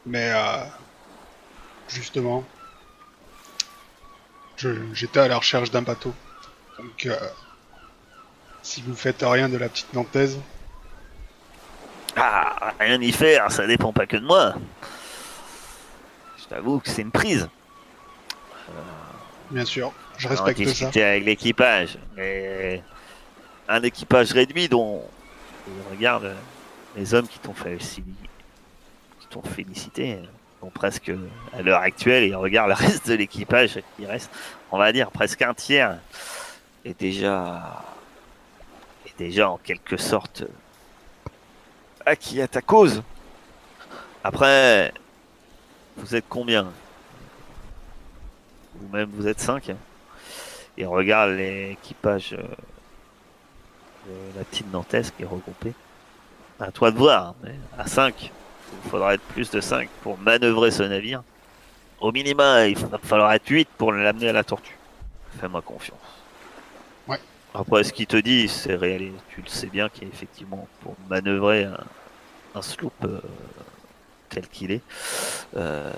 Mais, euh, justement, j'étais à la recherche d'un bateau. Donc, euh, si vous faites rien de la petite Nantaise, Ah, rien n'y faire, ça dépend pas que de moi. Je t'avoue que c'est une prise. bien sûr, je Alors, respecte ça. avec l'équipage, mais un équipage réduit dont et regarde les hommes qui t'ont fait qui t'ont félicité sont presque à l'heure actuelle et regarde le reste de l'équipage il reste on va dire presque un tiers est déjà est déjà en quelque sorte acquis à ta cause après vous êtes combien? Vous-même vous êtes cinq et on regarde l'équipage euh, de la petite Nantaise qui est regroupée. À toi de voir, mais à 5, il faudra être plus de 5 pour manœuvrer ce navire. Au minima, il va falloir être 8 pour l'amener à la tortue. Fais-moi confiance. Ouais. Après, ce qu'il te dit, c'est réel. Tu le sais bien qu'effectivement, pour manœuvrer un, un sloop euh, tel qu'il est, euh,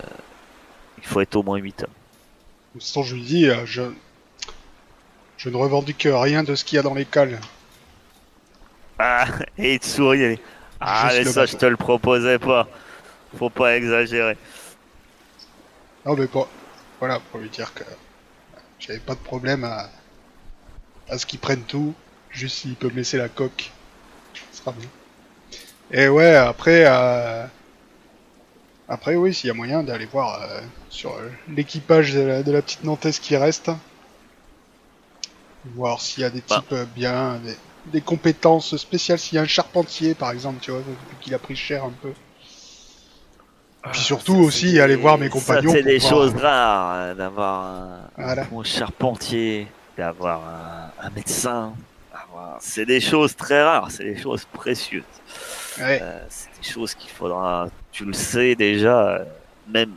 il faut être au moins 8 hommes. Façon, je lui dis, euh, je, je ne revendique rien de ce qu'il y a dans les cales. Ah, et il te sourit. Ah, mais ça, bateau. je te le proposais pas. Faut pas exagérer. Non, mais pas. Voilà, pour lui dire que J'avais pas de problème à, à ce qu'ils prennent tout. Juste s'ils peuvent me laisser la coque, ce sera bien. Et ouais, après, euh, après oui, s'il y a moyen d'aller voir euh, sur euh, l'équipage de la, de la petite Nantaise qui reste, voir s'il y a des Bah. types bien, des, des compétences spéciales. S'il y a un charpentier, par exemple, tu vois, vu qu'il a pris cher un peu. Puis surtout Ça, aussi aller des- voir mes compagnons c'est des voir- choses rares d'avoir un, Voilà. un bon charpentier, d'avoir un, un médecin. avoir- C'est des choses très rares, c'est des choses précieuses. Ouais. Euh, c'est des choses qu'il faudra, tu le sais déjà, euh, même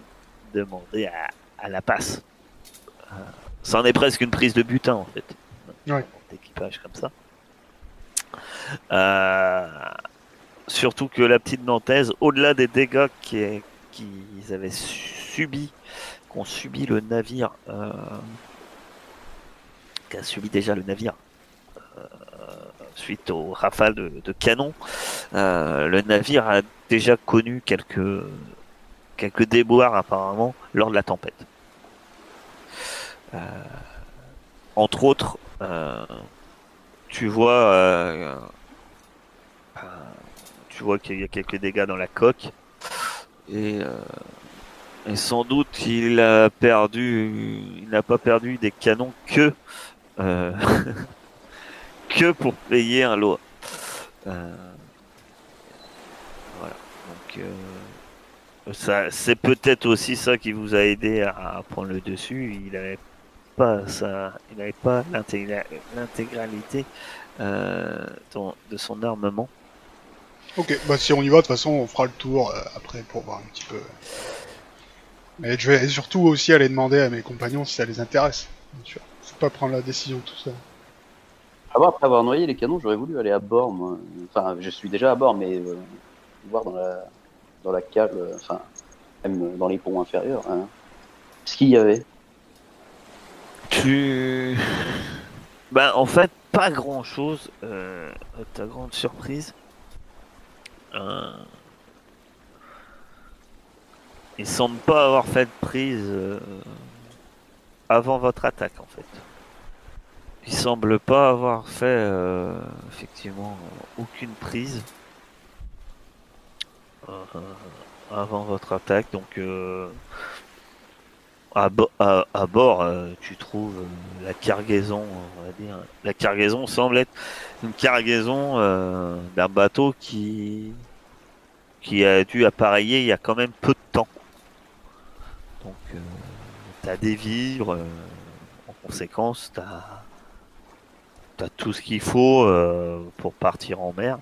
demander à, à la passe. Euh, C'en est presque une prise de butin en fait. Ouais. D'équipage comme ça. Surtout que la petite Nantaise, au-delà des dégâts qui- qu'ils avaient subis, qu'ont subi le navire, qu'a subi déjà le navire suite aux rafales de, de canon, euh, le navire a déjà connu quelques, quelques déboires apparemment lors de la tempête. Euh, entre autres, euh, tu vois, tu vois qu'il y a quelques dégâts dans la coque et, sans doute il a perdu, il n'a pas perdu des canons que que pour payer un lot. Euh, voilà. Donc euh, ça, c'est peut-être aussi ça qui vous a aidé à, prendre le dessus. Il avait pas ça, il n'avait pas l'intégra- l'intégralité euh, de son armement. Ok, bah si on y va, de toute façon, on fera le tour après pour voir un petit peu. Mais je vais surtout aussi aller demander à mes compagnons si ça les intéresse, bien sûr. Faut pas prendre la décision tout seul. Ah bah, après avoir noyé les canons, j'aurais voulu aller à bord, moi. Enfin, je suis déjà à bord, mais euh, voir dans la, dans la cale, euh, enfin, même dans les ponts inférieurs, hein, ce qu'il y avait. Tu, ben en fait pas grand chose. Euh, à ta grande surprise. Euh... Il semble pas avoir fait de prise euh, avant votre attaque en fait. Il semble pas avoir fait euh, effectivement euh, aucune prise euh, avant votre attaque. Donc euh, à, à- à bord, euh, tu trouves euh, la cargaison, on va dire. La cargaison semble être une cargaison d'un bateau qui qui a dû appareiller il y a quand même peu de temps. Donc, euh, t'as des vivres, en conséquence, t'as as tout ce qu'il faut euh, pour partir en mer,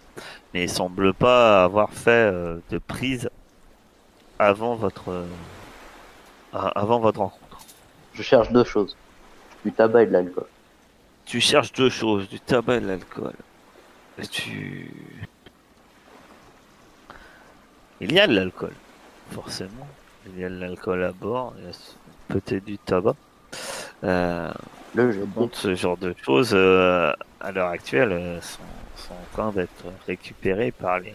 mais il semble pas avoir fait euh, de prise avant votre euh, avant votre rencontre. Je cherche deux choses. Du tabac et de l'alcool. Tu cherches deux choses, du tabac et de l'alcool. Et tu... Il y a de l'alcool, forcément. Il y a de l'alcool à bord, il y a s- peut-être du tabac. Euh, Le contre ce genre de choses, euh, à l'heure actuelle, euh, sont, sont en train d'être récupérés par les,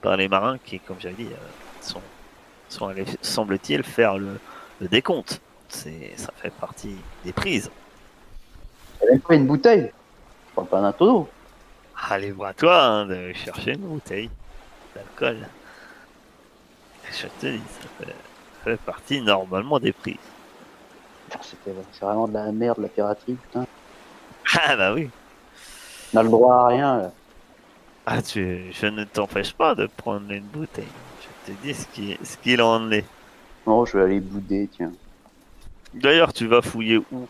par les marins qui, comme j'avais dit, sont, sont allés, semble-t-il, faire le, le décompte. C'est, ça fait partie des prises. Pas une bouteille? Je parle pas d'un tonneau. Allez, à toi hein, de chercher une bouteille d'alcool. Je te dis, ça fait, ça fait partie normalement des prises. C'était- C'est vraiment de la merde, la piraterie, putain. Ah bah oui. On a le droit à rien. là. Ah, tu, je ne t'empêche pas de prendre une bouteille. Je te dis ce qui- ce qu'il en est. Non, je vais aller bouder, tiens. D'ailleurs, tu vas fouiller où?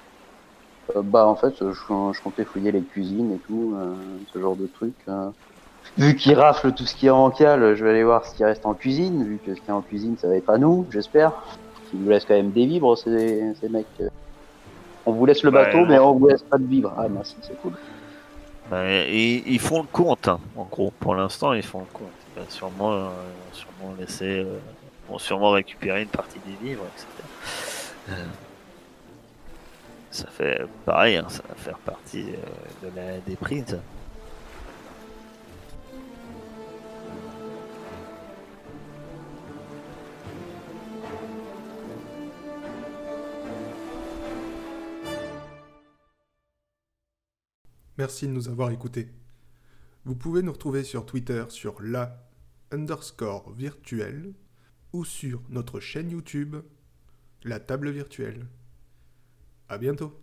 Euh, bah, en fait, je, je comptais fouiller les cuisines et tout, euh, ce genre de trucs. euh. Vu qu'ils raflent tout ce qui est en cale, je vais aller voir ce qui reste en cuisine. Vu que ce qui est en cuisine, ça va être à nous, j'espère. Ils nous laissent quand même des vivres, ces, ces mecs. On vous laisse le Ouais, bateau, mais on vous laisse pas de vivres. Ah, bah, si, c'est cool. Bah, ils, ils font le compte, hein, en gros. Pour l'instant, ils font le compte. Ils vont sûrement, euh, sûrement laisser, euh, vont sûrement récupérer une partie des vivres, etc. Euh, ça fait pareil, hein, ça va faire partie euh, de la des Merci de nous avoir écoutés. Vous pouvez nous retrouver sur Twitter sur la underscore virtuelle ou sur notre chaîne YouTube La Table Virtuelle. À bientôt